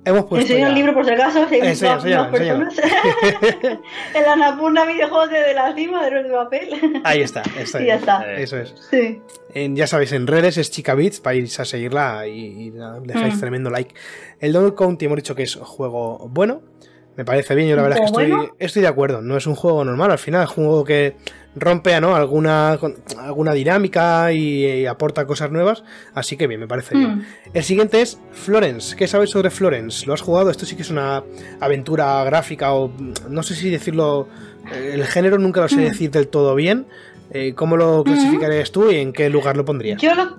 Hemos puesto el libro por si acaso, si hay dos personas. el Anapurna videojuegos de, la cima de de papel. Ahí está, está y ya está. Eso es. Sí. ya sabéis, en redes es Chica Beats, para ir a seguirla y, dejáis mm. tremendo like. El Donut County hemos dicho que es juego bueno. Me parece bien, yo la verdad es que estoy, estoy de acuerdo. No es un juego normal, al final es un juego que rompe ¿no? alguna, alguna dinámica y, aporta cosas nuevas. Así que bien, me parece bien. Hmm. El siguiente es Florence. ¿Qué sabes sobre Florence? ¿Lo has jugado? Esto sí que es una aventura gráfica o no sé si decirlo. Eh, el género nunca lo sé hmm. decir del todo bien. Eh, ¿Cómo lo hmm. clasificarías tú y en qué lugar lo pondrías? Yo lo,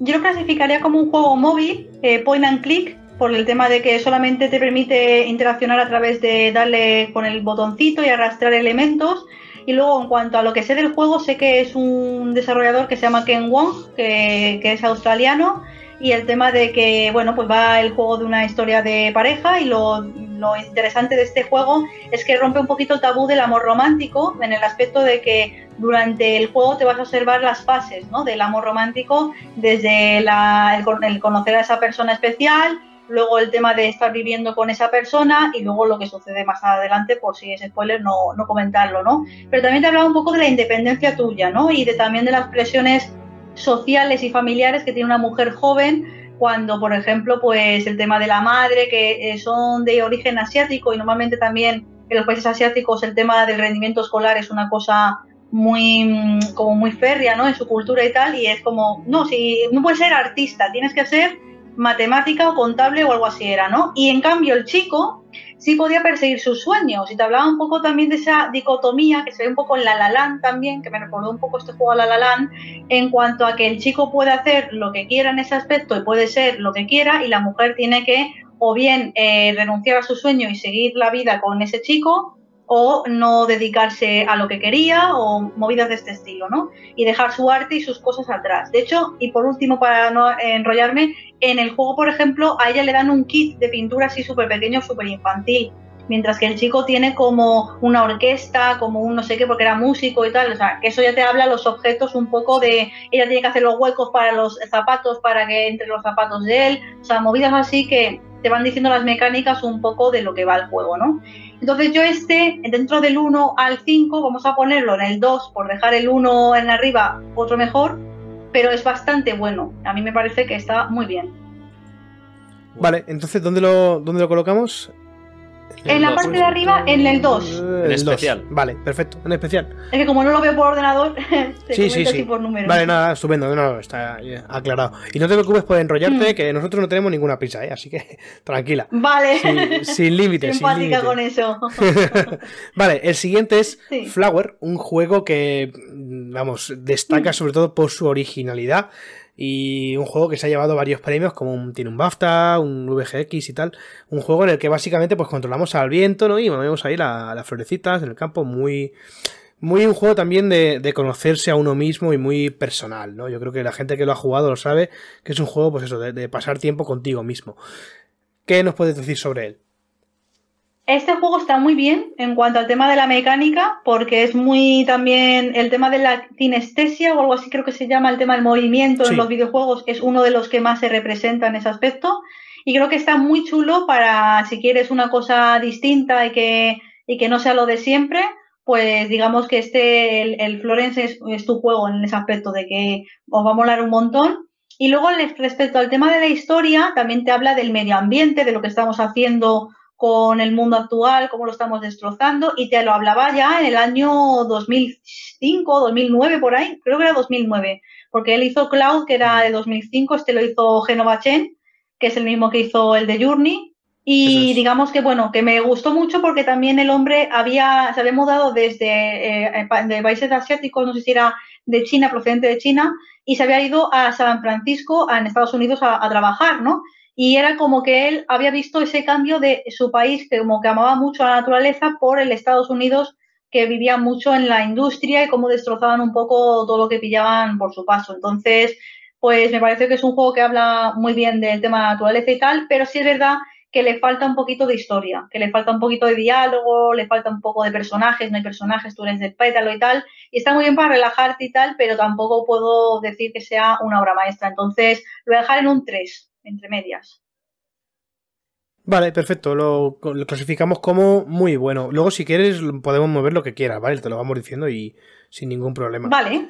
yo lo clasificaría como un juego móvil, eh, point and click, por el tema de que solamente te permite interaccionar a través de darle con el botoncito y arrastrar elementos y luego, en cuanto a lo que sé del juego, sé que es un desarrollador que se llama Ken Wong, que, es australiano. Y el tema de que, bueno, pues va el juego de una historia de pareja y lo, lo interesante de este juego es que rompe un poquito el tabú del amor romántico en el aspecto de que durante el juego te vas a observar las fases ¿no? del amor romántico, desde la, el, conocer a esa persona especial, luego el tema de estar viviendo con esa persona y luego lo que sucede más adelante, por si es spoiler, no, no comentarlo, ¿no? Pero también te hablaba un poco de la independencia tuya, ¿no? Y de, también de las presiones sociales y familiares que tiene una mujer joven cuando, por ejemplo, pues el tema de la madre, que eh, son de origen asiático y normalmente también en los países asiáticos el tema del rendimiento escolar es una cosa muy mm, como muy férrea, ¿no? En su cultura y tal y es como, no, si no puedes ser artista, tienes que ser matemática o contable o algo así era, ¿no? Y en cambio el chico sí podía perseguir sus sueños. Y te hablaba un poco también de esa dicotomía que se ve un poco en La La también, que me recordó un poco este juego a La La en cuanto a que el chico puede hacer lo que quiera en ese aspecto y puede ser lo que quiera y la mujer tiene que o bien eh, renunciar a su sueño y seguir la vida con ese chico o no dedicarse a lo que quería o movidas de este estilo, ¿no? Y dejar su arte y sus cosas atrás. De hecho, y por último, para no enrollarme, en el juego, por ejemplo, a ella le dan un kit de pintura así súper pequeño, súper infantil, mientras que el chico tiene como una orquesta, como un no sé qué, porque era músico y tal, o sea, que eso ya te habla los objetos un poco de, ella tiene que hacer los huecos para los zapatos, para que entre los zapatos de él, o sea, movidas así que te van diciendo las mecánicas un poco de lo que va el juego, ¿no? Entonces yo este, dentro del 1 al 5, vamos a ponerlo en el 2 por dejar el 1 en arriba, otro mejor, pero es bastante bueno. A mí me parece que está muy bien. Vale, entonces, ¿dónde lo, dónde lo colocamos? En la parte de arriba, en el 2. En especial. Vale, perfecto, en especial. Es que como no lo veo por ordenador, se sí, sí, sí. por número. Vale, nada, estupendo, no, está aclarado. Y no te preocupes por enrollarte, mm. que nosotros no tenemos ninguna prisa, ¿eh? así que tranquila. Vale. Sin, límites. Simpática con eso. vale, el siguiente es Flower, un juego que, vamos, destaca mm. sobre todo por su originalidad y un juego que se ha llevado varios premios como tiene un BAFTA, un VGX y tal, un juego en el que básicamente pues controlamos al viento, ¿no? Y movemos ahí las florecitas en el campo, muy muy un juego también de, conocerse a uno mismo y muy personal, ¿no? Yo creo que la gente que lo ha jugado lo sabe, que es un juego, pues eso, de pasar tiempo contigo mismo. ¿Qué nos puedes decir sobre él? Este juego está muy bien en cuanto al tema de la mecánica, porque es muy también el tema de la kinestesia o algo así creo que se llama el tema del movimiento en los videojuegos, es uno de los que más se representa en ese aspecto. Y creo que está muy chulo para si quieres una cosa distinta y que, y que no sea lo de siempre, pues digamos que este, el, el Florence es, tu juego en ese aspecto de que os va a molar un montón. Y luego respecto al tema de la historia, también te habla del medio ambiente, de lo que estamos haciendo con el mundo actual, cómo lo estamos destrozando, y te lo hablaba ya en el año 2005, 2009, por ahí, creo que era 2009, porque él hizo Cloud, que era de 2005, este lo hizo Genova Chen, que es el mismo que hizo el de Journey, y digamos que, bueno, que me gustó mucho porque también el hombre había, se había mudado desde eh, de países asiáticos, no sé si era de China, procedente de China, y se había ido a San Francisco, en Estados Unidos, a, a trabajar, ¿no? Y era como que él había visto ese cambio de su país, que como que amaba mucho a la naturaleza, por el Estados Unidos, que vivía mucho en la industria y cómo destrozaban un poco todo lo que pillaban por su paso. Entonces, pues me parece que es un juego que habla muy bien del tema de la naturaleza y tal, pero sí es verdad que le falta un poquito de historia, que le falta un poquito de diálogo, le falta un poco de personajes, no hay personajes, tú eres de pétalo y tal, y está muy bien para relajarte y tal, pero tampoco puedo decir que sea una obra maestra. Entonces, lo voy a dejar en un 3 entre medias. Vale, perfecto. Lo, clasificamos como muy bueno. Luego, si quieres, podemos mover lo que quieras, ¿vale? Te lo vamos diciendo y sin ningún problema. Vale.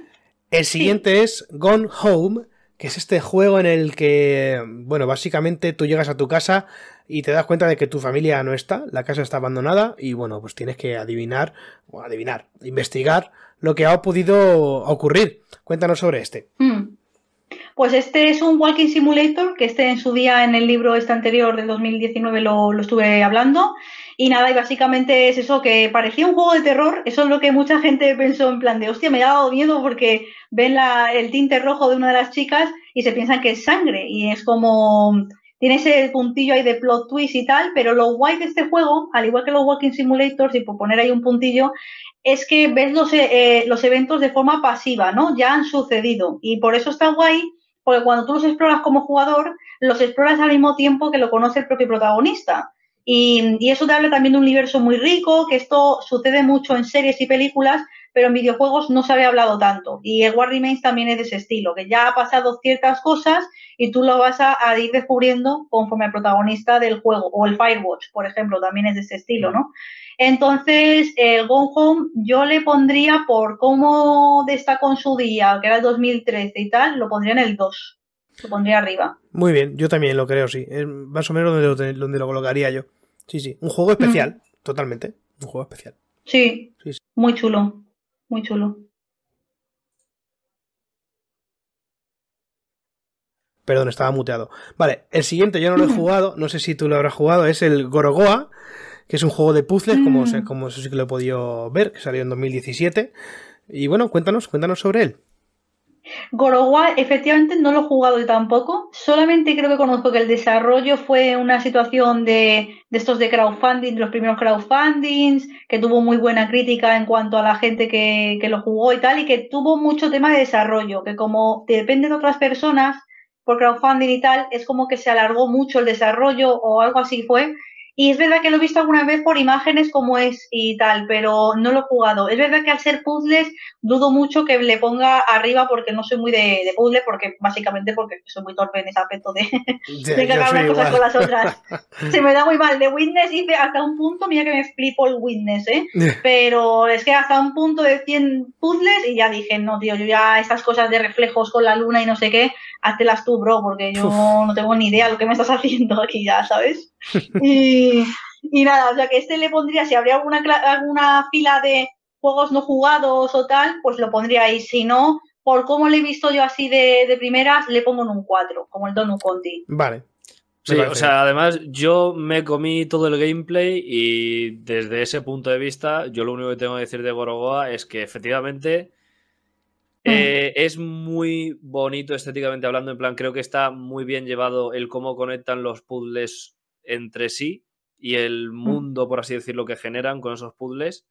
El siguiente es Gone Home, que es este juego en el que, bueno, básicamente tú llegas a tu casa y te das cuenta de que tu familia no está, la casa está abandonada y, bueno, pues tienes que adivinar, o adivinar, investigar lo que ha podido ocurrir. Cuéntanos sobre este. Hmm. Pues este es un Walking Simulator, que este en su día en el libro este anterior del 2019 lo, lo estuve hablando. Y nada, y básicamente es eso, que parecía un juego de terror. Eso es lo que mucha gente pensó en plan de, hostia, me ha dado miedo porque ven el tinte rojo de una de las chicas y se piensan que es sangre. Y es como, tiene ese puntillo ahí de plot twist y tal, pero lo guay de este juego, al igual que los Walking Simulators, y por poner ahí un puntillo, es que ves los, eh, los eventos de forma pasiva, ¿no? Ya han sucedido. Y por eso está guay porque cuando tú los exploras como jugador, los exploras al mismo tiempo que lo conoce el propio protagonista. Y, eso te habla también de un universo muy rico, que esto sucede mucho en series y películas, pero en videojuegos no se había hablado tanto. Y el War Remains también es de ese estilo, que ya ha pasado ciertas cosas y tú lo vas a, ir descubriendo conforme al protagonista del juego. O el Firewatch, por ejemplo, también es de ese estilo, ¿no? Entonces, el Gone Home yo le pondría por cómo destacó en su día, que era el 2013 y tal, lo pondría en el 2. Lo pondría arriba. Muy bien, yo también lo creo, sí. Es más o menos donde lo, donde lo colocaría yo. Sí, sí. Un juego especial, totalmente. Un juego especial. Sí, Muy chulo. Muy chulo. Perdón, estaba muteado. Vale, el siguiente yo no lo he jugado, no sé si tú lo habrás jugado, es el Gorogoa, que es un juego de puzzles, como, mm. como eso sí que lo he podido ver, que salió en 2017. Y bueno, cuéntanos, cuéntanos sobre él. Gorowa, efectivamente no lo he jugado yo tampoco. Solamente creo que conozco que el desarrollo fue una situación de, estos de crowdfunding, de los primeros crowdfundings, que tuvo muy buena crítica en cuanto a la gente que, que lo jugó y tal, y que tuvo mucho tema de desarrollo, que como depende de otras personas por crowdfunding y tal, es como que se alargó mucho el desarrollo o algo así fue, y es verdad que lo he visto alguna vez por imágenes como es y tal, pero no lo he jugado. Es verdad que al ser puzzles dudo mucho que le ponga arriba porque no soy muy de, de puzzle, porque básicamente porque soy muy torpe en ese aspecto de, de cagar unas cosas con las otras. Se me da muy mal. De Witness hice hasta un punto, mira que me flipo el Witness, ¿eh? Pero es que hasta un punto de 100 puzzles y ya dije, no, tío, yo ya estas cosas de reflejos con la luna y no sé qué, háztelas tú, bro, porque yo no tengo ni idea de lo que me estás haciendo aquí ya, ¿sabes? y, nada, o sea que este le pondría, si habría alguna, alguna fila de juegos no jugados o tal, pues lo pondría ahí. Si no, por cómo le he visto yo así de, de primeras, le pongo en un 4, como el Donu Conti. Vale. Sí, o sea, además yo me comí todo el gameplay y desde ese punto de vista, yo lo único que tengo que decir de Gorogoa es que efectivamente. Eh, es muy bonito estéticamente hablando, en plan, creo que está muy bien llevado el cómo conectan los puzzles entre sí y el mm. mundo, por así decirlo, que generan con esos puzzles,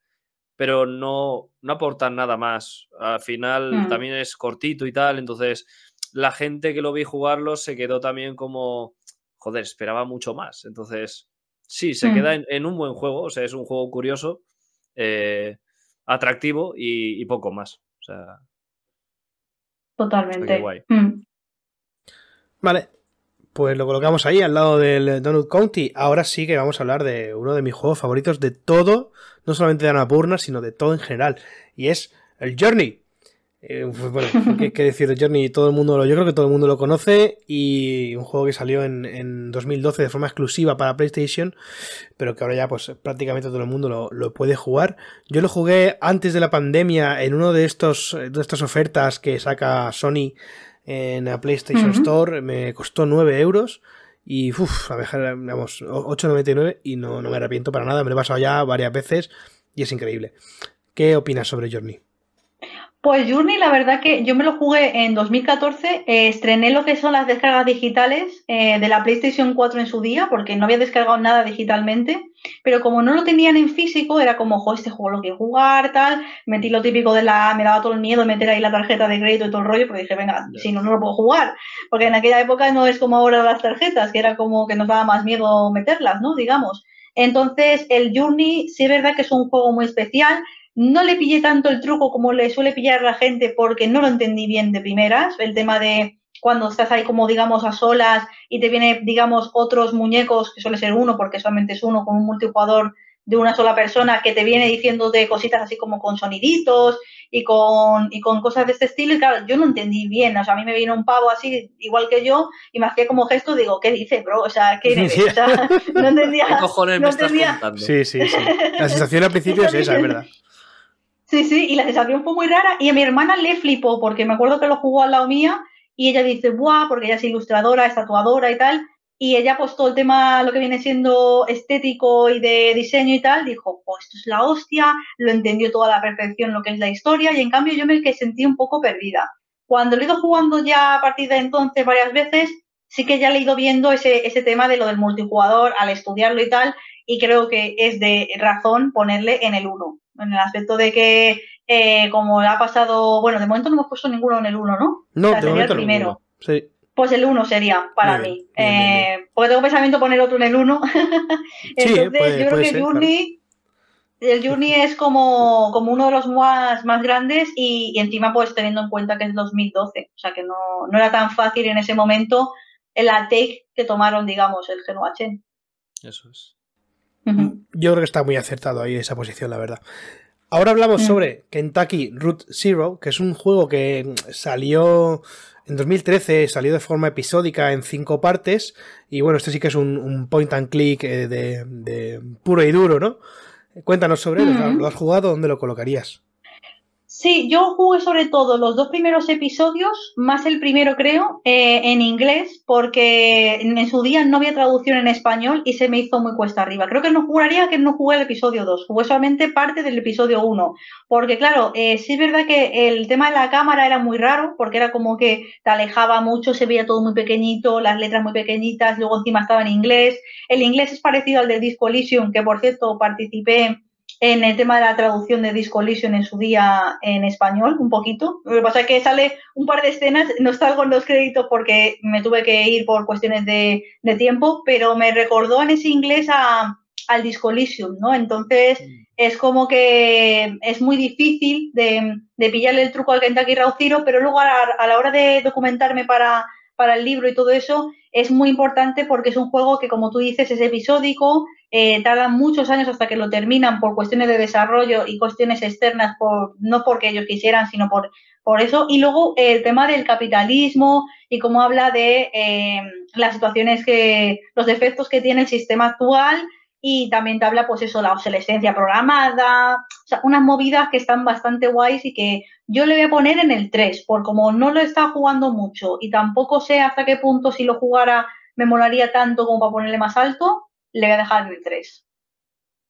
pero no, no aportan nada más. Al final mm. también es cortito y tal, entonces la gente que lo vi jugarlo se quedó también como, joder, esperaba mucho más. Entonces, sí, se queda en, un buen juego, o sea, es un juego curioso, eh, atractivo y, y poco más. O sea, Totalmente. Mm. Vale, pues lo colocamos ahí al lado del Donut County. Ahora sí que vamos a hablar de uno de mis juegos favoritos de todo, no solamente de Annapurna, sino de todo en general. Y es el Journey. Eh, pues bueno, ¿qué, decir de Journey? Todo el mundo lo, yo creo que todo el mundo lo conoce y un juego que salió en, en 2012 de forma exclusiva para PlayStation, pero que ahora ya pues prácticamente todo el mundo lo, puede jugar. Yo lo jugué antes de la pandemia en uno de estos de estas ofertas que saca Sony en la PlayStation Store, me costó 9 euros. Y uff, a dejar, digamos, 8.99 y no, no me arrepiento para nada, me lo he pasado ya varias veces y es increíble. ¿Qué opinas sobre Journey? Pues Journey, la verdad que yo me lo jugué en 2014, eh, estrené lo que son las descargas digitales eh, de la PlayStation 4 en su día, porque no había descargado nada digitalmente, pero como no lo tenían en físico, era como, jo, este juego lo quiero jugar, tal, metí lo típico de la, me daba todo el miedo meter ahí la tarjeta de crédito y todo el rollo, porque dije, venga, si no, no lo puedo jugar, porque en aquella época no es como ahora las tarjetas, que era como que nos daba más miedo meterlas, ¿no? Digamos. Entonces, el Journey sí es verdad que es un juego muy especial, no le pillé tanto el truco como le suele pillar la gente porque no lo entendí bien de primeras. El tema de cuando estás ahí como digamos a solas y te viene digamos otros muñecos, que suele ser uno porque solamente es uno con un multijugador de una sola persona que te viene diciendo de cositas así como con soniditos y con, y con cosas de este estilo. Y claro, yo no entendí bien. O sea, a mí me vino un pavo así, igual que yo, y me hacía como gesto, digo, ¿qué dice, bro? O sea, ¿qué O sea, no entendía. ¿Qué cojones me estás contando? Sí, sí, sí. La sensación al principio es esa, es verdad. Sí, sí, y la sensación fue muy rara y a mi hermana le flipó porque me acuerdo que lo jugó al lado mía y ella dice, ¡buah! Porque ella es ilustradora, es tatuadora y tal. Y ella, pues todo el tema, lo que viene siendo estético y de diseño y tal, dijo, pues esto es la hostia, lo entendió toda la perfección lo que es la historia y en cambio yo me que sentí un poco perdida. Cuando lo he ido jugando ya a partir de entonces varias veces, sí que ya le he ido viendo ese, ese tema de lo del multijugador al estudiarlo y tal, y creo que es de razón ponerle en el 1 en el aspecto de que, eh, como ha pasado, bueno, de momento no hemos puesto ninguno en el 1, ¿no? No, o sería el primero. Sí. Pues el 1 sería para mí. eh, porque tengo pensamiento poner otro en el 1. Entonces, yo creo que Journey, el Journey es como, como uno de los más, más grandes y, encima, pues teniendo en cuenta que es 2012. O sea que no, no era tan fácil en ese momento el take que tomaron, digamos, el Genoa Chen. Eso es. Yo creo que está muy acertado ahí esa posición, la verdad. Ahora hablamos mm. sobre Kentucky Root Zero, que es un juego que salió en 2013, salió de forma episódica en cinco partes. Y bueno, este sí que es un, point and click eh, de, puro y duro, ¿no? Cuéntanos sobre él, ¿lo has jugado? ¿Dónde lo colocarías? Sí, yo jugué sobre todo los dos primeros episodios, más el primero creo, eh, en inglés, porque en, su día no había traducción en español y se me hizo muy cuesta arriba. Creo que no juraría que no jugué el episodio 2, jugué solamente parte del episodio 1, porque claro, eh, sí es verdad que el tema de la cámara era muy raro, porque era como que te alejaba mucho, se veía todo muy pequeñito, las letras muy pequeñitas, luego encima estaba en inglés. El inglés es parecido al de Disco Elysium, que por cierto participé en el tema de la traducción de Disco Elysium en su día en español, un poquito. Lo que pasa es que sale un par de escenas, no salgo en los créditos porque me tuve que ir por cuestiones de, tiempo, pero me recordó en ese inglés a, al Disco Elysium, ¿no? Entonces mm. es como que es muy difícil de, de pillarle el truco al Kentucky Route Zero, pero luego a la hora de documentarme para para el libro y todo eso es muy importante porque es un juego que, como tú dices, es episódico, eh, tarda muchos años hasta que lo terminan por cuestiones de desarrollo y cuestiones externas, por, no porque ellos quisieran, sino por, por eso. Y luego el tema del capitalismo y cómo habla de eh, las situaciones que, los defectos que tiene el sistema actual y también habla, pues eso, la obsolescencia programada, o sea, unas movidas que están bastante guays y que yo le voy a poner en el 3, por como no lo está jugando mucho y tampoco sé hasta qué punto si lo jugara me molaría tanto como para ponerle más alto, le voy a dejar en el 3.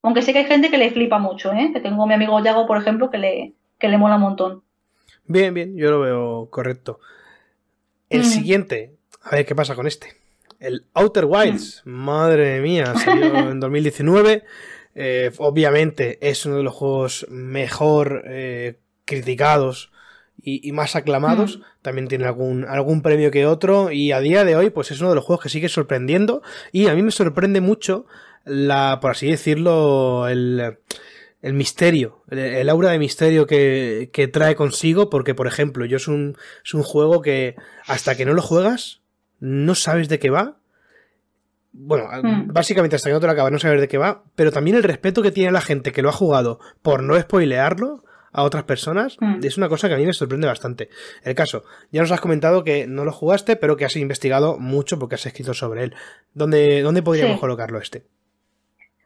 Aunque sé que hay gente que le flipa mucho, ¿eh? Que tengo a mi amigo Yago, por ejemplo, que le, que le mola un montón. Bien, bien, yo lo veo correcto. El mm. siguiente, a ver qué pasa con este. El Outer Wilds, madre mía, salió en 2019. Eh, obviamente es uno de los juegos mejor eh, criticados y, más aclamados. También tiene algún, algún premio que otro. Y a día de hoy, pues es uno de los juegos que sigue sorprendiendo. Y a mí me sorprende mucho la, por así decirlo, el, el misterio, el, aura de misterio que, que, trae consigo. Porque, por ejemplo, yo es un, es un juego que hasta que no lo juegas, no sabes de qué va. Bueno, hmm. básicamente hasta que no te lo acabas no sabes de qué va, pero también el respeto que tiene la gente que lo ha jugado por no spoilearlo a otras personas hmm. es una cosa que a mí me sorprende bastante. El caso, ya nos has comentado que no lo jugaste, pero que has investigado mucho porque has escrito sobre él. ¿Dónde, dónde podríamos colocarlo este?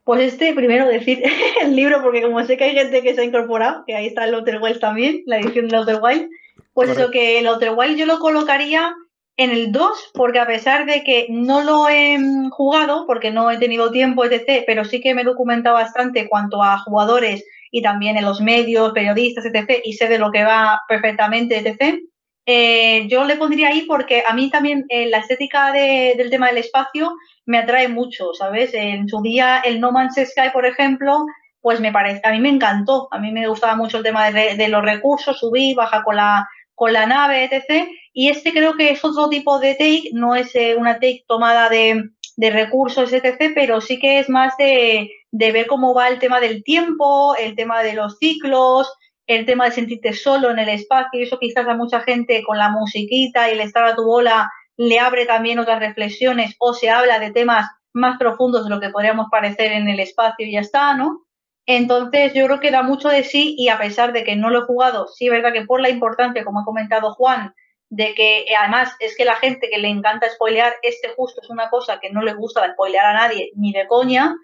Pues este, primero decir el libro, porque como sé que hay gente que se ha incorporado, que ahí está el Outer Wild también, la edición del Outer Wild, pues eso que el Outer Wild yo lo colocaría en el 2, porque a pesar de que no lo he mm, jugado, porque no he tenido tiempo, etc., pero sí que me he documentado bastante cuanto a jugadores y también en los medios, periodistas, etc. Y sé de lo que va perfectamente, etc. Eh, yo le pondría ahí porque a mí también eh, la estética del tema del espacio me atrae mucho, ¿sabes? En su día el No Man's Sky, por ejemplo, pues me parece, a mí me encantó, a mí me gustaba mucho el tema de, los recursos, subir, bajar con la, con la nave, etc. Y este creo que es otro tipo de take, no es eh, una take tomada de, de, recursos, etc., pero sí que es más de, de ver cómo va el tema del tiempo, el tema de los ciclos, el tema de sentirte solo en el espacio, y eso quizás a mucha gente con la musiquita y el estar a tu bola le abre también otras reflexiones o se habla de temas más profundos de lo que podríamos parecer en el espacio y ya está, ¿no? Entonces yo creo que da mucho de sí y a pesar de que no lo he jugado, sí es verdad que por la importancia, como ha comentado Juan, de que eh, además es que la gente que le encanta spoilear, este justo es una cosa que no le gusta spoilear a nadie ni de coña,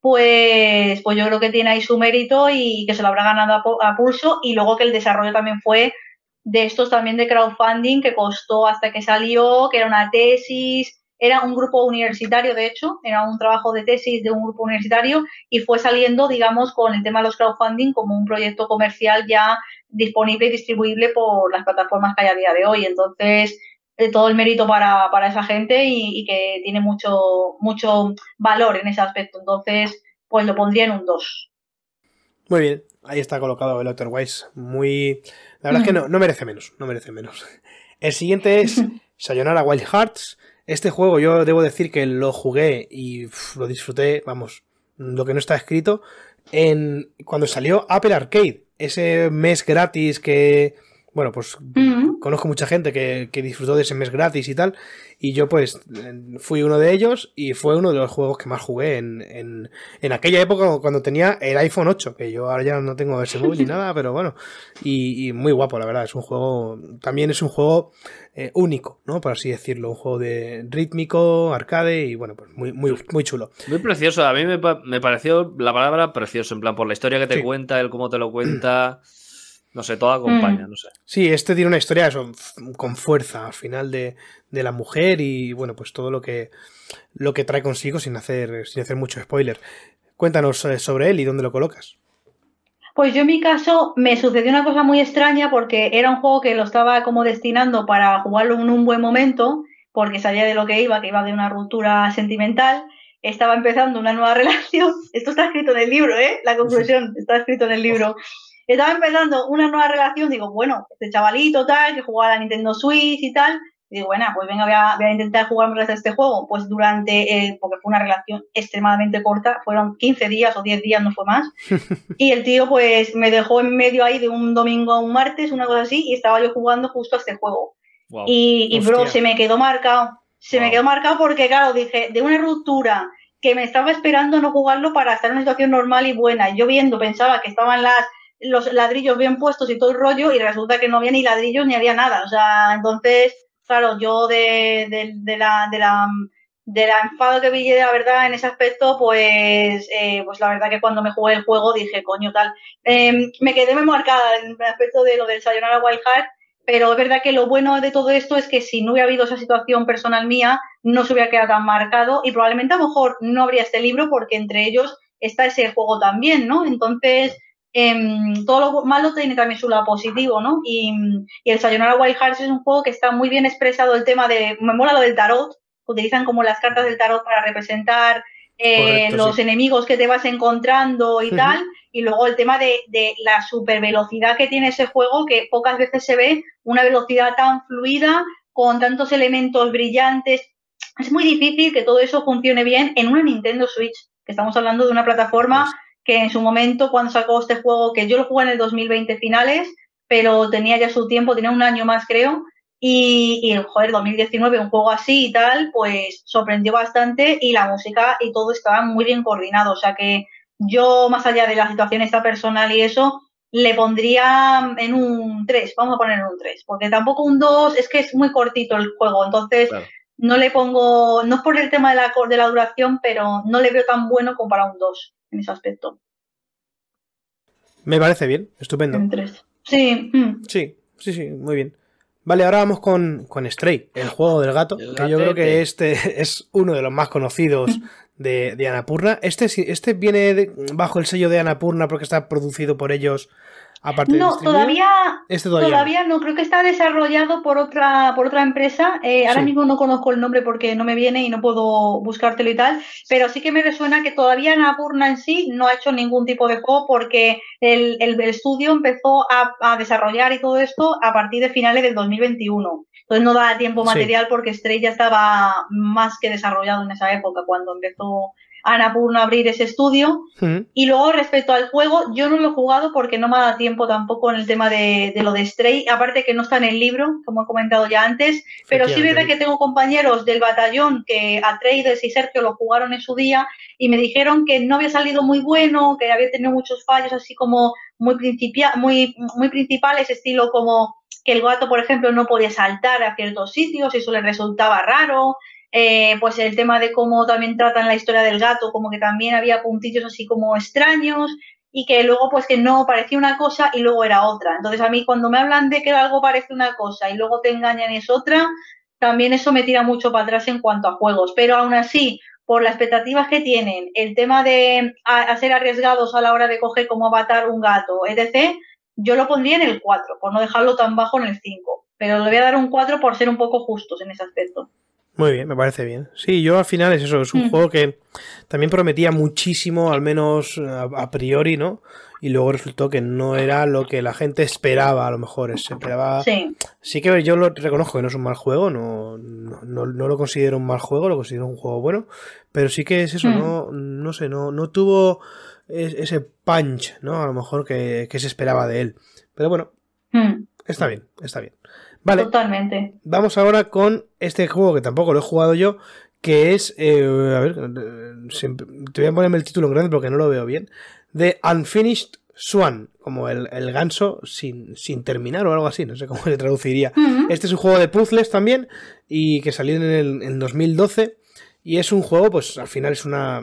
pues, pues yo creo que tiene ahí su mérito y que se lo habrá ganado a, a pulso. Y luego que el desarrollo también fue de estos también de crowdfunding que costó hasta que salió, que era una tesis, era un grupo universitario, de hecho, era un trabajo de tesis de un grupo universitario y fue saliendo, digamos, con el tema de los crowdfunding como un proyecto comercial ya disponible y distribuible por las plataformas que hay a día de hoy. Entonces, eh, todo el mérito para, para esa gente y, que tiene mucho, mucho valor en ese aspecto. Entonces, pues lo pondría en un 2. Muy bien, ahí está colocado el Outer Muy. La verdad es que no, no merece menos, no merece menos. El siguiente es Sayonara Wild Hearts. Este juego yo debo decir que lo jugué y lo disfruté, vamos, lo que no está escrito, en cuando salió Apple Arcade, ese mes gratis que, bueno, pues conozco mucha gente que, que, disfrutó de ese mes gratis y tal, y yo pues fui uno de ellos y fue uno de los juegos que más jugué en, en, en aquella época cuando tenía el iPhone 8, que yo ahora ya no tengo ese móvil ni nada, pero bueno, y, muy guapo, la verdad, es un juego, también es un juego eh, único, ¿no? Por así decirlo, un juego de rítmico, arcade y bueno, pues muy, muy, muy chulo. Muy precioso, a mí me, me pareció la palabra precioso, en plan, por la historia que te cuenta, el cómo te lo cuenta. No sé, todo acompaña, mm. no sé. Sí, este tiene una historia con fuerza al final de, de, la mujer y bueno, pues todo lo que, lo que trae consigo sin hacer, sin hacer mucho spoiler. Cuéntanos eh, sobre él y dónde lo colocas. Pues yo en mi caso me sucedió una cosa muy extraña porque era un juego que lo estaba como destinando para jugarlo en un buen momento, porque sabía de lo que iba, que iba de una ruptura sentimental. Estaba empezando una nueva relación. Esto está escrito en el libro, ¿eh? La conclusión está escrito en el libro estaba empezando una nueva relación, digo, bueno, este chavalito tal, que jugaba a la Nintendo Switch y tal, digo, bueno, pues venga, voy a, voy a intentar jugar más este juego. Pues durante, eh, porque fue una relación extremadamente corta, fueron 15 días o 10 días, no fue más. y el tío, pues me dejó en medio ahí de un domingo a un martes, una cosa así, y estaba yo jugando justo a este juego. Y, y bro, se me quedó marcado. Se me quedó marcado porque, claro, dije, de una ruptura que me estaba esperando no jugarlo para estar en una situación normal y buena. Y yo viendo, pensaba que estaban las los ladrillos bien puestos y todo el rollo y resulta que no había ni ladrillos ni había nada. O sea, entonces, claro, yo de, la, de la de la enfado que de la verdad en ese aspecto, pues, eh, pues la verdad que cuando me jugué el juego dije, coño, tal. Em, me quedé muy marcada en el aspecto de lo del Sayonara Wild Heart, pero es verdad que lo bueno de todo esto es que si no hubiera habido esa situación personal mía, no se hubiera quedado tan marcado y probablemente a lo mejor no habría este libro porque entre ellos está ese juego también, ¿no? Entonces, Em, todo lo malo tiene también su lado positivo, ¿no? Y, el Sayonara Wild Hearts es un juego que está muy bien expresado el tema de, me mola lo del tarot, utilizan como las cartas del tarot para representar eh, los enemigos que te vas encontrando y tal, y luego el tema de, de la super velocidad que tiene ese juego, que pocas veces se ve una velocidad tan fluida, con tantos elementos brillantes. Es muy difícil que todo eso funcione bien en una Nintendo Switch, que estamos hablando de una plataforma pues que en su momento cuando sacó este juego, que yo lo jugué en el 2020 finales, pero tenía ya su tiempo, tenía un año más creo, y, y joder, 2019, un juego así y tal, pues sorprendió bastante y la música y todo estaba muy bien coordinado, o sea que yo más allá de la situación esta personal y eso, le pondría en un 3, vamos a poner en un 3, porque tampoco un 2, es que es muy cortito el juego, entonces no le pongo, no es por el tema de la, de la duración, pero no le veo tan bueno como para un 2 en ese aspecto. Me parece bien, estupendo. Sí. Mm. Sí, sí, sí, muy bien. Vale, ahora vamos con, con Stray, el juego del gato, que yo creo que este es uno de los más conocidos de, de Anapurna. Este, este viene bajo el sello de Anapurna porque está producido por ellos no, todavía, este todavía, no. creo que está desarrollado por otra, por otra empresa. Eh, ahora mismo no conozco el nombre porque no me viene y no puedo buscártelo y tal, pero sí que me resuena que todavía Napurna en sí no ha hecho ningún tipo de juego porque el, estudio empezó a, desarrollar y todo esto a partir de finales del 2021. Entonces no da tiempo material porque Stray ya estaba más que desarrollado en esa época cuando empezó Anapurna abrir ese estudio. Y luego respecto al juego, yo no lo he jugado porque no me ha dado tiempo tampoco en el tema de, lo de Stray, aparte que no está en el libro, como he comentado ya antes, pero sí es verdad que tengo compañeros del batallón que Atreides y Sergio lo jugaron en su día y me dijeron que no había salido muy bueno, que había tenido muchos fallos así como muy, principia muy, muy principales, estilo como que el gato, por ejemplo, no podía saltar a ciertos sitios, y eso le resultaba raro, eh, pues el tema de cómo también tratan la historia del gato, como que también había puntillos así como extraños y que luego pues que no parecía una cosa y luego era otra. Entonces a mí cuando me hablan de que algo parece una cosa y luego te engañan es otra, también eso me tira mucho para atrás en cuanto a juegos. Pero aún así, por las expectativas que tienen, el tema de ser arriesgados a la hora de coger como avatar un gato, etc., yo lo pondría en el 4, por no dejarlo tan bajo en el 5. Pero le voy a dar un 4 por ser un poco justos en ese aspecto. Muy bien, me parece bien. Sí, yo al final es eso, es un mm. juego que también prometía muchísimo, al menos a, priori, ¿no? Y luego resultó que no era lo que la gente esperaba, a lo mejor. Se esperaba. Sí. sí que yo lo reconozco que no es un mal juego, no, no, lo considero un mal juego, lo considero un juego bueno. Pero sí que es eso, mm. no, no sé, no, no tuvo ese punch, ¿no? A lo mejor que, que se esperaba de él. Pero bueno, mm. está bien, está bien. Vale. Totalmente. Vamos ahora con este juego que tampoco lo he jugado yo, que es, eh, a ver, te voy a ponerme el título en grande porque no lo veo bien, The Unfinished Swan, como el, ganso sin, sin, terminar o algo así, no sé cómo se traduciría. Este es un juego de puzzles también y que salió en el en 2012 y es un juego, pues al final es una,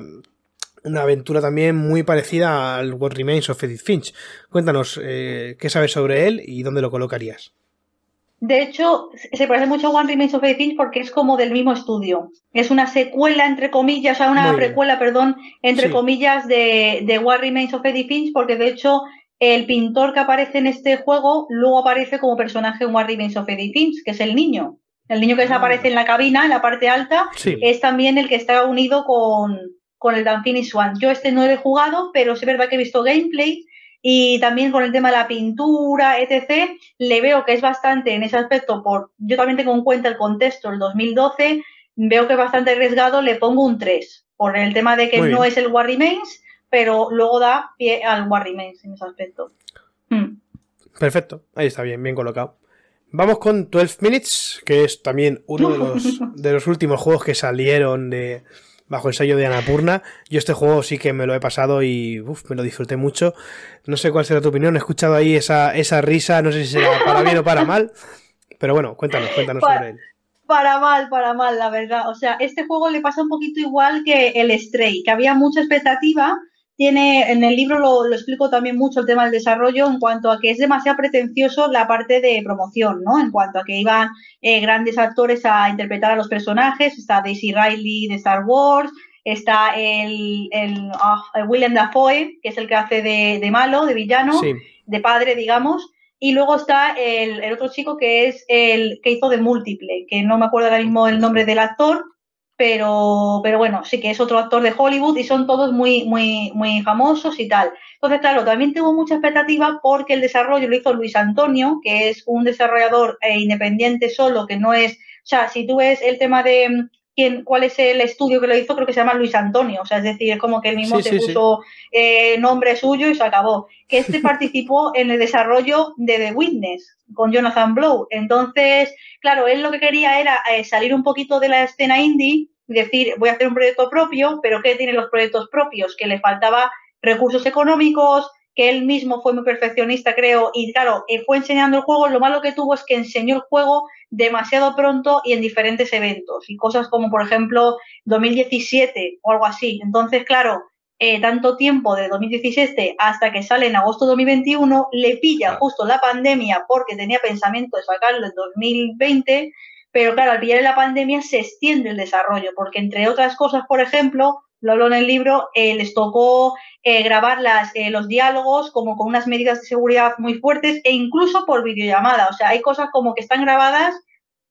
una aventura también muy parecida al What Remains of Edith Finch. Cuéntanos eh, qué sabes sobre él y dónde lo colocarías. De hecho, se parece mucho a One Remains of Edith porque es como del mismo estudio. Es una secuela, entre comillas, o sea, una precuela, perdón, entre comillas, de, de One Remains of Edith Finch, porque de hecho el pintor que aparece en este juego luego aparece como personaje en One Remains of Edith Finch, que es el niño. El niño que desaparece en la cabina, en la parte alta, es también el que está unido con, con el Dan Finish One. Yo este no lo he jugado, pero es verdad que he visto gameplay y también con el tema de la pintura, etc., le veo que es bastante en ese aspecto, por yo también tengo en cuenta el contexto, el 2012, veo que es bastante arriesgado, le pongo un 3, por el tema de que no es el War Remains, pero luego da pie al War Remains en ese aspecto. Hmm. Perfecto, ahí está bien, bien colocado. Vamos con 12 Minutes, que es también uno de los, de los últimos juegos que salieron de, bajo el sello de Anapurna. Yo este juego sí que me lo he pasado y me lo disfruté mucho. No sé cuál será tu opinión, he escuchado ahí esa, esa risa, no sé si será para bien o para mal, pero bueno, cuéntanos, cuéntanos sobre él. Para mal, para mal, la verdad. O sea, este juego le pasa un poquito igual que el Stray, que había mucha expectativa. Tiene, en el libro lo, explico también mucho el tema del desarrollo en cuanto a que es demasiado pretencioso la parte de promoción, ¿no? En cuanto a que iban eh, grandes actores a interpretar a los personajes, está Daisy Riley de Star Wars, está el, el, ah, William Dafoe, que es el que hace de, malo, de villano, de padre, digamos, y luego está el, el, otro chico que es el que hizo de múltiple, que no me acuerdo ahora mismo el nombre del actor, pero, pero bueno, sí que es otro actor de Hollywood y son todos muy, muy, muy famosos y tal. Entonces, claro, también tuvo mucha expectativa porque el desarrollo lo hizo Luis Antonio, que es un desarrollador eh, independiente solo, que no es, o sea, si tú ves el tema de quién, cuál es el estudio que lo hizo, creo que se llama Luis Antonio, o sea, es decir, es como que él mismo se puso eh, nombre suyo y se acabó. Que este participó en el desarrollo de The Witness con Jonathan Blow. Entonces, claro, él lo que quería era eh, salir un poquito de la escena indie y decir, voy a hacer un proyecto propio, pero ¿qué tienen los proyectos propios? Que le faltaba recursos económicos, que él mismo fue muy perfeccionista, creo, y claro, eh, fue enseñando el juego, lo malo que tuvo es que enseñó el juego demasiado pronto y en diferentes eventos, y cosas como, por ejemplo, 2017 o algo así. Entonces, claro, eh, tanto tiempo de 2017 hasta que sale en agosto de 2021, le pilla justo la pandemia porque tenía pensamiento de sacarlo en 2020, pero claro, al pillar la pandemia se extiende el desarrollo, porque entre otras cosas, por ejemplo, lo hablo en el libro, eh, les tocó eh, grabar las, eh, los diálogos como con unas medidas de seguridad muy fuertes e incluso por videollamada. O sea, hay cosas como que están grabadas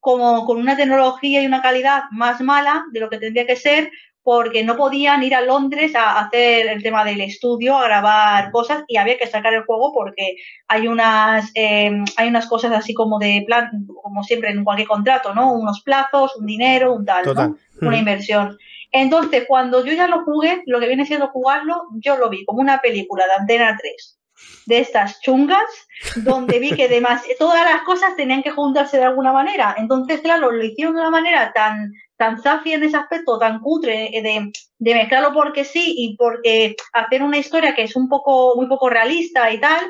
como con una tecnología y una calidad más mala de lo que tendría que ser porque no podían ir a Londres a hacer el tema del estudio, a grabar cosas y había que sacar el juego porque hay unas em, hay unas cosas así como de plan, como siempre en cualquier contrato, ¿no? Unos plazos, un dinero, un tal, ¿no? Una inversión. Entonces, cuando yo ya lo jugué, lo que viene siendo jugarlo, yo lo vi como una película de Antena 3 de estas chungas, donde vi que demás, todas las cosas tenían que juntarse de alguna manera. Entonces, claro, lo hicieron de una manera tan, tan zafia en ese aspecto, tan cutre, de, de mezclarlo porque sí y porque hacer una historia que es un poco, muy poco realista y tal,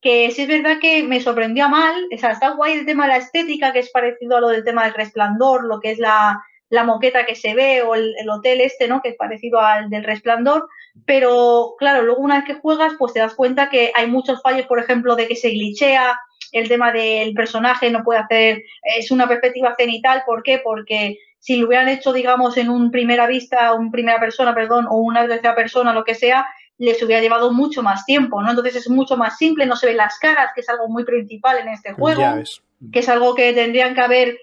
que sí es verdad que me sorprendió mal, o sea, está guay el tema de la estética, que es parecido a lo del tema del resplandor, lo que es la, la moqueta que se ve o el, hotel este, ¿no? Que es parecido al del resplandor, pero claro, luego una vez que juegas, pues te das cuenta que hay muchos fallos, por ejemplo, de que se glitchea, el tema del personaje no puede hacer, es una perspectiva cenital, ¿por qué? Porque si lo hubieran hecho, digamos, en un primera vista, un primera persona, perdón, o una tercera persona, lo que sea, les hubiera llevado mucho más tiempo, ¿no? Entonces es mucho más simple, no se ven las caras, que es algo muy principal en este juego, que es algo que tendrían que haber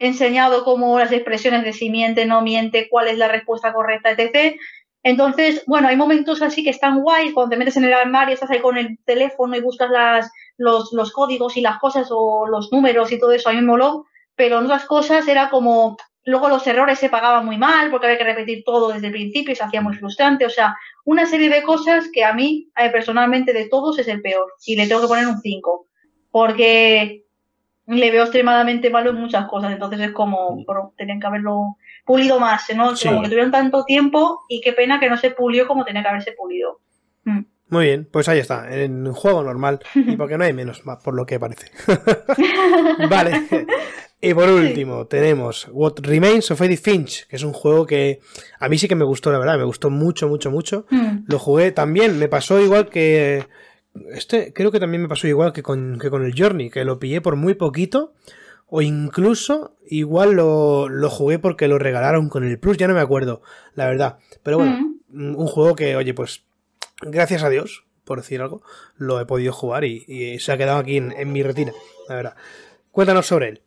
enseñado como las expresiones de si miente, no miente, cuál es la respuesta correcta, etc. Entonces, bueno, hay momentos así que están guay, cuando te metes en el armario, estás ahí con el teléfono y buscas las, los, los códigos y las cosas o los números y todo eso, a mí me pero en otras cosas era como, luego los errores se pagaban muy mal porque había que repetir todo desde el principio y se hacía muy frustrante, o sea, una serie de cosas que a mí, eh, personalmente, de todos es el peor y le tengo que poner un 5, porque le veo extremadamente malo en muchas cosas, entonces es como, bueno, tenían que haberlo pulido más, ¿no? Como que tuvieron tanto tiempo y qué pena que no se pulió como tenía que haberse pulido. Mm. Muy bien, pues ahí está, en un juego normal, y porque no hay menos, por lo que parece. vale. Y por último, tenemos What Remains of Edith Finch, que es un juego que a mí sí que me gustó, la verdad, me gustó mucho, mucho, mucho. Mm. Lo jugué también, me pasó igual que este creo que también me pasó igual que con, que con el Journey, que lo pillé por muy poquito. O incluso igual lo, lo, jugué porque lo regalaron con el Plus, ya no me acuerdo, la verdad. Pero bueno, mm. un juego que, oye, pues gracias a Dios, por decir algo, lo he podido jugar y, se ha quedado aquí en, en mi retina, la verdad. Cuéntanos sobre él.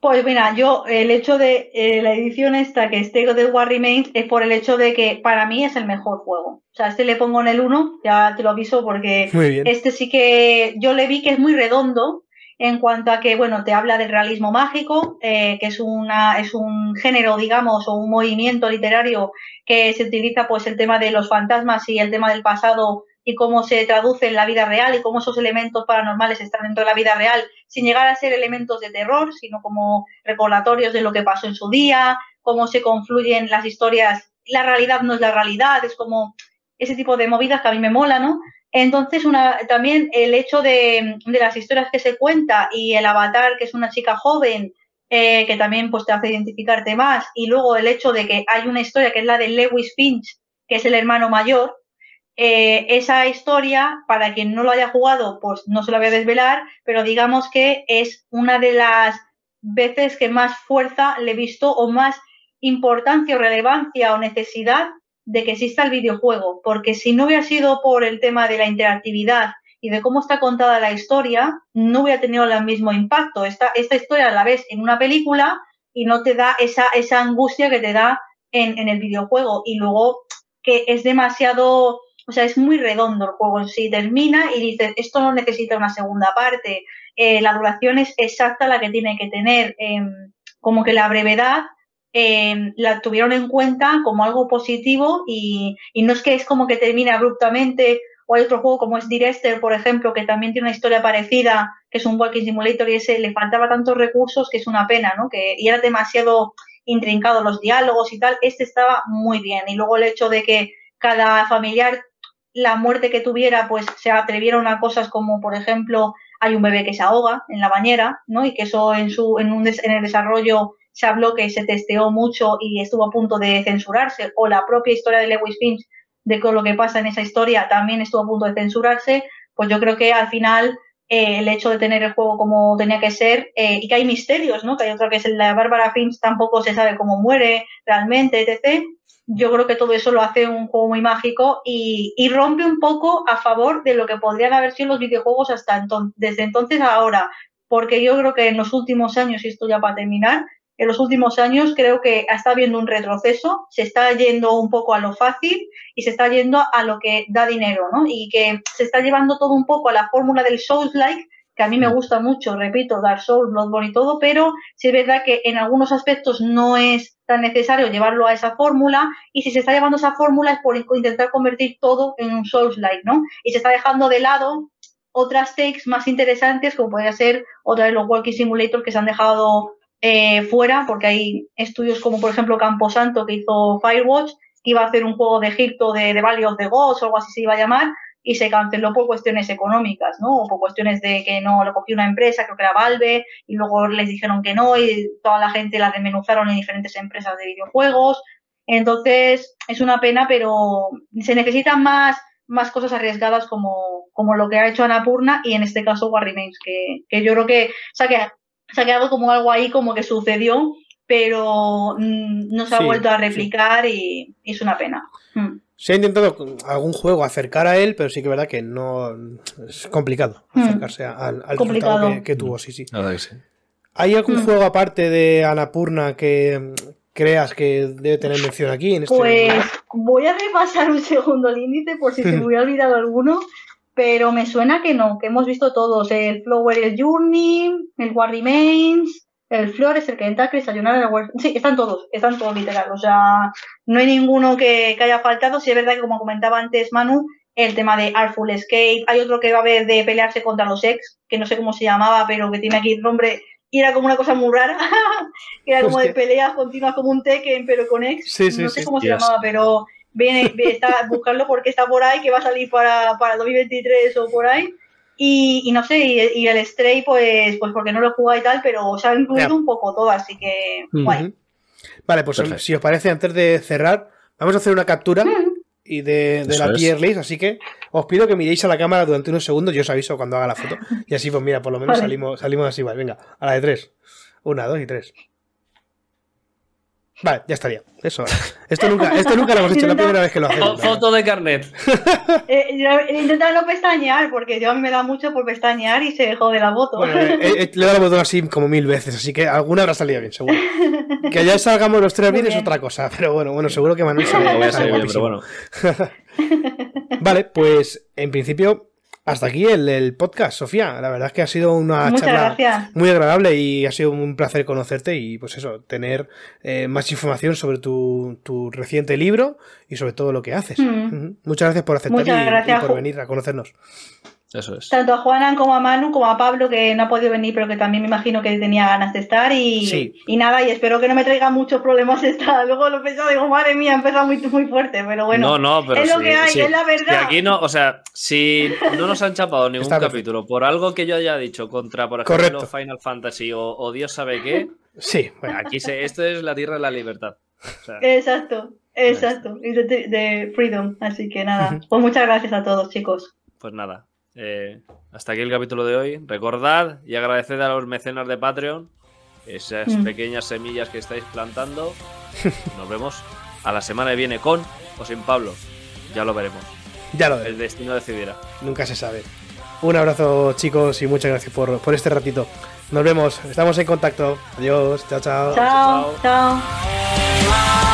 Pues mira, yo el hecho de eh, la edición esta que esté de War Remains es por el hecho de que para mí es el mejor juego. O sea, este le pongo en el 1, ya te lo aviso porque este sí que yo le vi que es muy redondo en cuanto a que, bueno, te habla del realismo mágico, eh, que es, una, es un género, digamos, o un movimiento literario que se utiliza pues el tema de los fantasmas y el tema del pasado y cómo se traduce en la vida real y cómo esos elementos paranormales están dentro de la vida real, sin llegar a ser elementos de terror, sino como recordatorios de lo que pasó en su día, cómo se confluyen las historias. La realidad no es la realidad, es como ese tipo de movidas que a mí me mola, ¿no? Entonces, una, también el hecho de, las historias que se cuenta y el avatar, que es una chica joven, eh, que también pues, te hace identificarte más, y luego el hecho de que hay una historia que es la de Lewis Finch, que es el hermano mayor, eh, esa historia, para quien no lo haya jugado, pues no se la voy a desvelar, pero digamos que es una de las veces que más fuerza le he visto o más importancia o relevancia o necesidad de que exista el videojuego, porque si no hubiera sido por el tema de la interactividad y de cómo está contada la historia, no hubiera tenido el mismo impacto. Esta, esta historia la ves en una película y no te da esa, esa angustia que te da en, en el videojuego. Y luego que es demasiado o sea, es muy redondo el juego en sí. Termina y dices, esto no necesita una segunda parte. Eh, la duración es exacta la que tiene que tener. Em, como que la brevedad em, la tuvieron en cuenta como algo positivo y, no es que es como que termine abruptamente o hay otro juego como es Direster, por ejemplo, que también tiene una historia parecida, que es un Walking Simulator y ese le faltaba tantos recursos que es una pena, ¿no? Que, y era demasiado intrincado los diálogos y tal. Este estaba muy bien. Y luego el hecho de que cada familiar la muerte que tuviera, pues se atrevieron a cosas como, por ejemplo, hay un bebé que se ahoga en la bañera, ¿no? Y que eso en, su, en, un en el desarrollo se habló que se testeó mucho y estuvo a punto de censurarse, o la propia historia de Lewis Finch, de lo que pasa en esa historia, también estuvo a punto de censurarse, pues yo creo que al final eh, el hecho de tener el juego como tenía que ser, eh, y que hay misterios, ¿no? Que hay otra que es la Bárbara Finch, tampoco se sabe cómo muere realmente, etc yo creo que todo eso lo hace un juego muy mágico y, rompe un poco a favor de lo que podrían haber sido los videojuegos hasta entonces, desde entonces ahora, porque yo creo que en los últimos años, y esto ya para terminar, en los últimos años creo que está habiendo un retroceso, se está yendo un poco a lo fácil y se está yendo a lo que da dinero, ¿no? Y que se está llevando todo un poco a la fórmula del Souls-like, que a mí me gusta mucho, repito, Dark Souls, Bloodborne y todo, pero sí es verdad que en algunos aspectos no es tan necesario llevarlo a esa fórmula y si se está llevando esa fórmula es por intentar convertir todo en un Souls-like, ¿no? Y se está dejando de lado otras takes más interesantes como podría ser otra de los Walking Simulator que se han dejado eh, fuera porque hay estudios como por ejemplo Camposanto que hizo Firewatch que iba a hacer un juego de Egipto de, de Valley of the Gods o algo así se iba a llamar y se canceló por cuestiones económicas, ¿no? O por cuestiones de que no lo cogió una empresa, creo que era Valve, y luego les dijeron que no, y toda la gente la desmenuzaron en diferentes empresas de videojuegos. Entonces, es una pena, pero se necesitan más, más cosas arriesgadas como, como lo que ha hecho Anapurna y en este caso War Remains, que, que yo creo que se ha, quedado, se ha quedado como algo ahí como que sucedió, pero mm, no se ha vuelto a replicar y, es una pena. Mm. Se ha intentado algún juego acercar a él, pero sí que es verdad que no es complicado hmm. acercarse al, al resultado que, tuvo, sí, sí. ¿Hay algún hmm. juego aparte de Anapurna que creas que debe tener mención aquí? En este pues voy a repasar un segundo el índice por si se me hubiera olvidado alguno, pero me suena que no, que hemos visto todos, el Flower el Journey, el War Remains, el Flores, el Kentucky, Sayonara, el War... Sí, están todos, están todos literal. O sea, no hay ninguno que, haya faltado. Sí es verdad que, como comentaba antes Manu, el tema de Artful Escape. Hay otro que va a haber de pelearse contra los ex, que no sé cómo se llamaba, pero que tiene aquí el nombre. Y era como una cosa muy rara, que era como de peleas continuas como un Tekken, pero con ex. Sí, sí, no sé cómo se llamaba, pero viene, está, buscarlo porque está por ahí, que va a salir para, para el 2023 o por ahí. Y, no sé, y, el Stray, pues, pues porque no lo he jugado y tal, pero se ha incluido un poco todo, así que guay. Vale, pues si os parece, antes de cerrar, vamos a hacer una captura y de, la tier list, así que os pido que miréis a la cámara durante unos segundos, yo os aviso cuando haga la foto. Y así, pues mira, por lo menos salimos, salimos así, vale, venga, a la de tres. Una, dos y tres. Vale, ya estaría. Eso. Esto nunca, esto nunca lo hemos hecho, la primera vez que lo hacemos. Foto de carnet. eh, intenta no pestañear, porque yo a mí me da mucho por pestañear y se jode la foto. Bueno, eh, eh, le he dado la foto así como mil veces, así que alguna habrá salido bien, seguro. Que ya salgamos los tres bien, es otra cosa, pero bueno, bueno, seguro que Manuel sale, voy a salir bien, pero bueno. vale, pues en principio hasta aquí el, podcast, Sofía. La verdad es que ha sido una charla muy agradable y ha sido un placer conocerte y pues eso, tener eh, más información sobre tu, reciente libro y sobre todo lo que haces. Mm. Muchas gracias por aceptar y, por venir a conocernos. Eso es. Tanto a Juanan como a Manu, como a Pablo, que no ha podido venir, pero que también me imagino que tenía ganas de estar. Y, y nada, y espero que no me traiga muchos problemas esta. Luego lo he digo, madre mía, empezado muy, muy fuerte, pero bueno. No, no, pero es lo que hay, es la verdad. aquí no, o sea, si no nos han chapado ningún capítulo por algo que yo haya dicho contra, por ejemplo, Final Fantasy o, Dios sabe qué. Sí. Bueno, aquí se, esto es la tierra de la libertad. exacto, exacto. Y de freedom. Así que nada, pues muchas gracias a todos, chicos. Pues nada, eh, hasta aquí el capítulo de hoy. Recordad y agradeced a los mecenas de Patreon esas mm. pequeñas semillas que estáis plantando. Nos vemos a la semana que viene con o sin Pablo. Ya lo veremos. Ya lo El destino decidirá. Nunca se sabe. Un abrazo, chicos, y muchas gracias por, por este ratito. Nos vemos, estamos en contacto. Adiós, chao, chao. Chao, chao.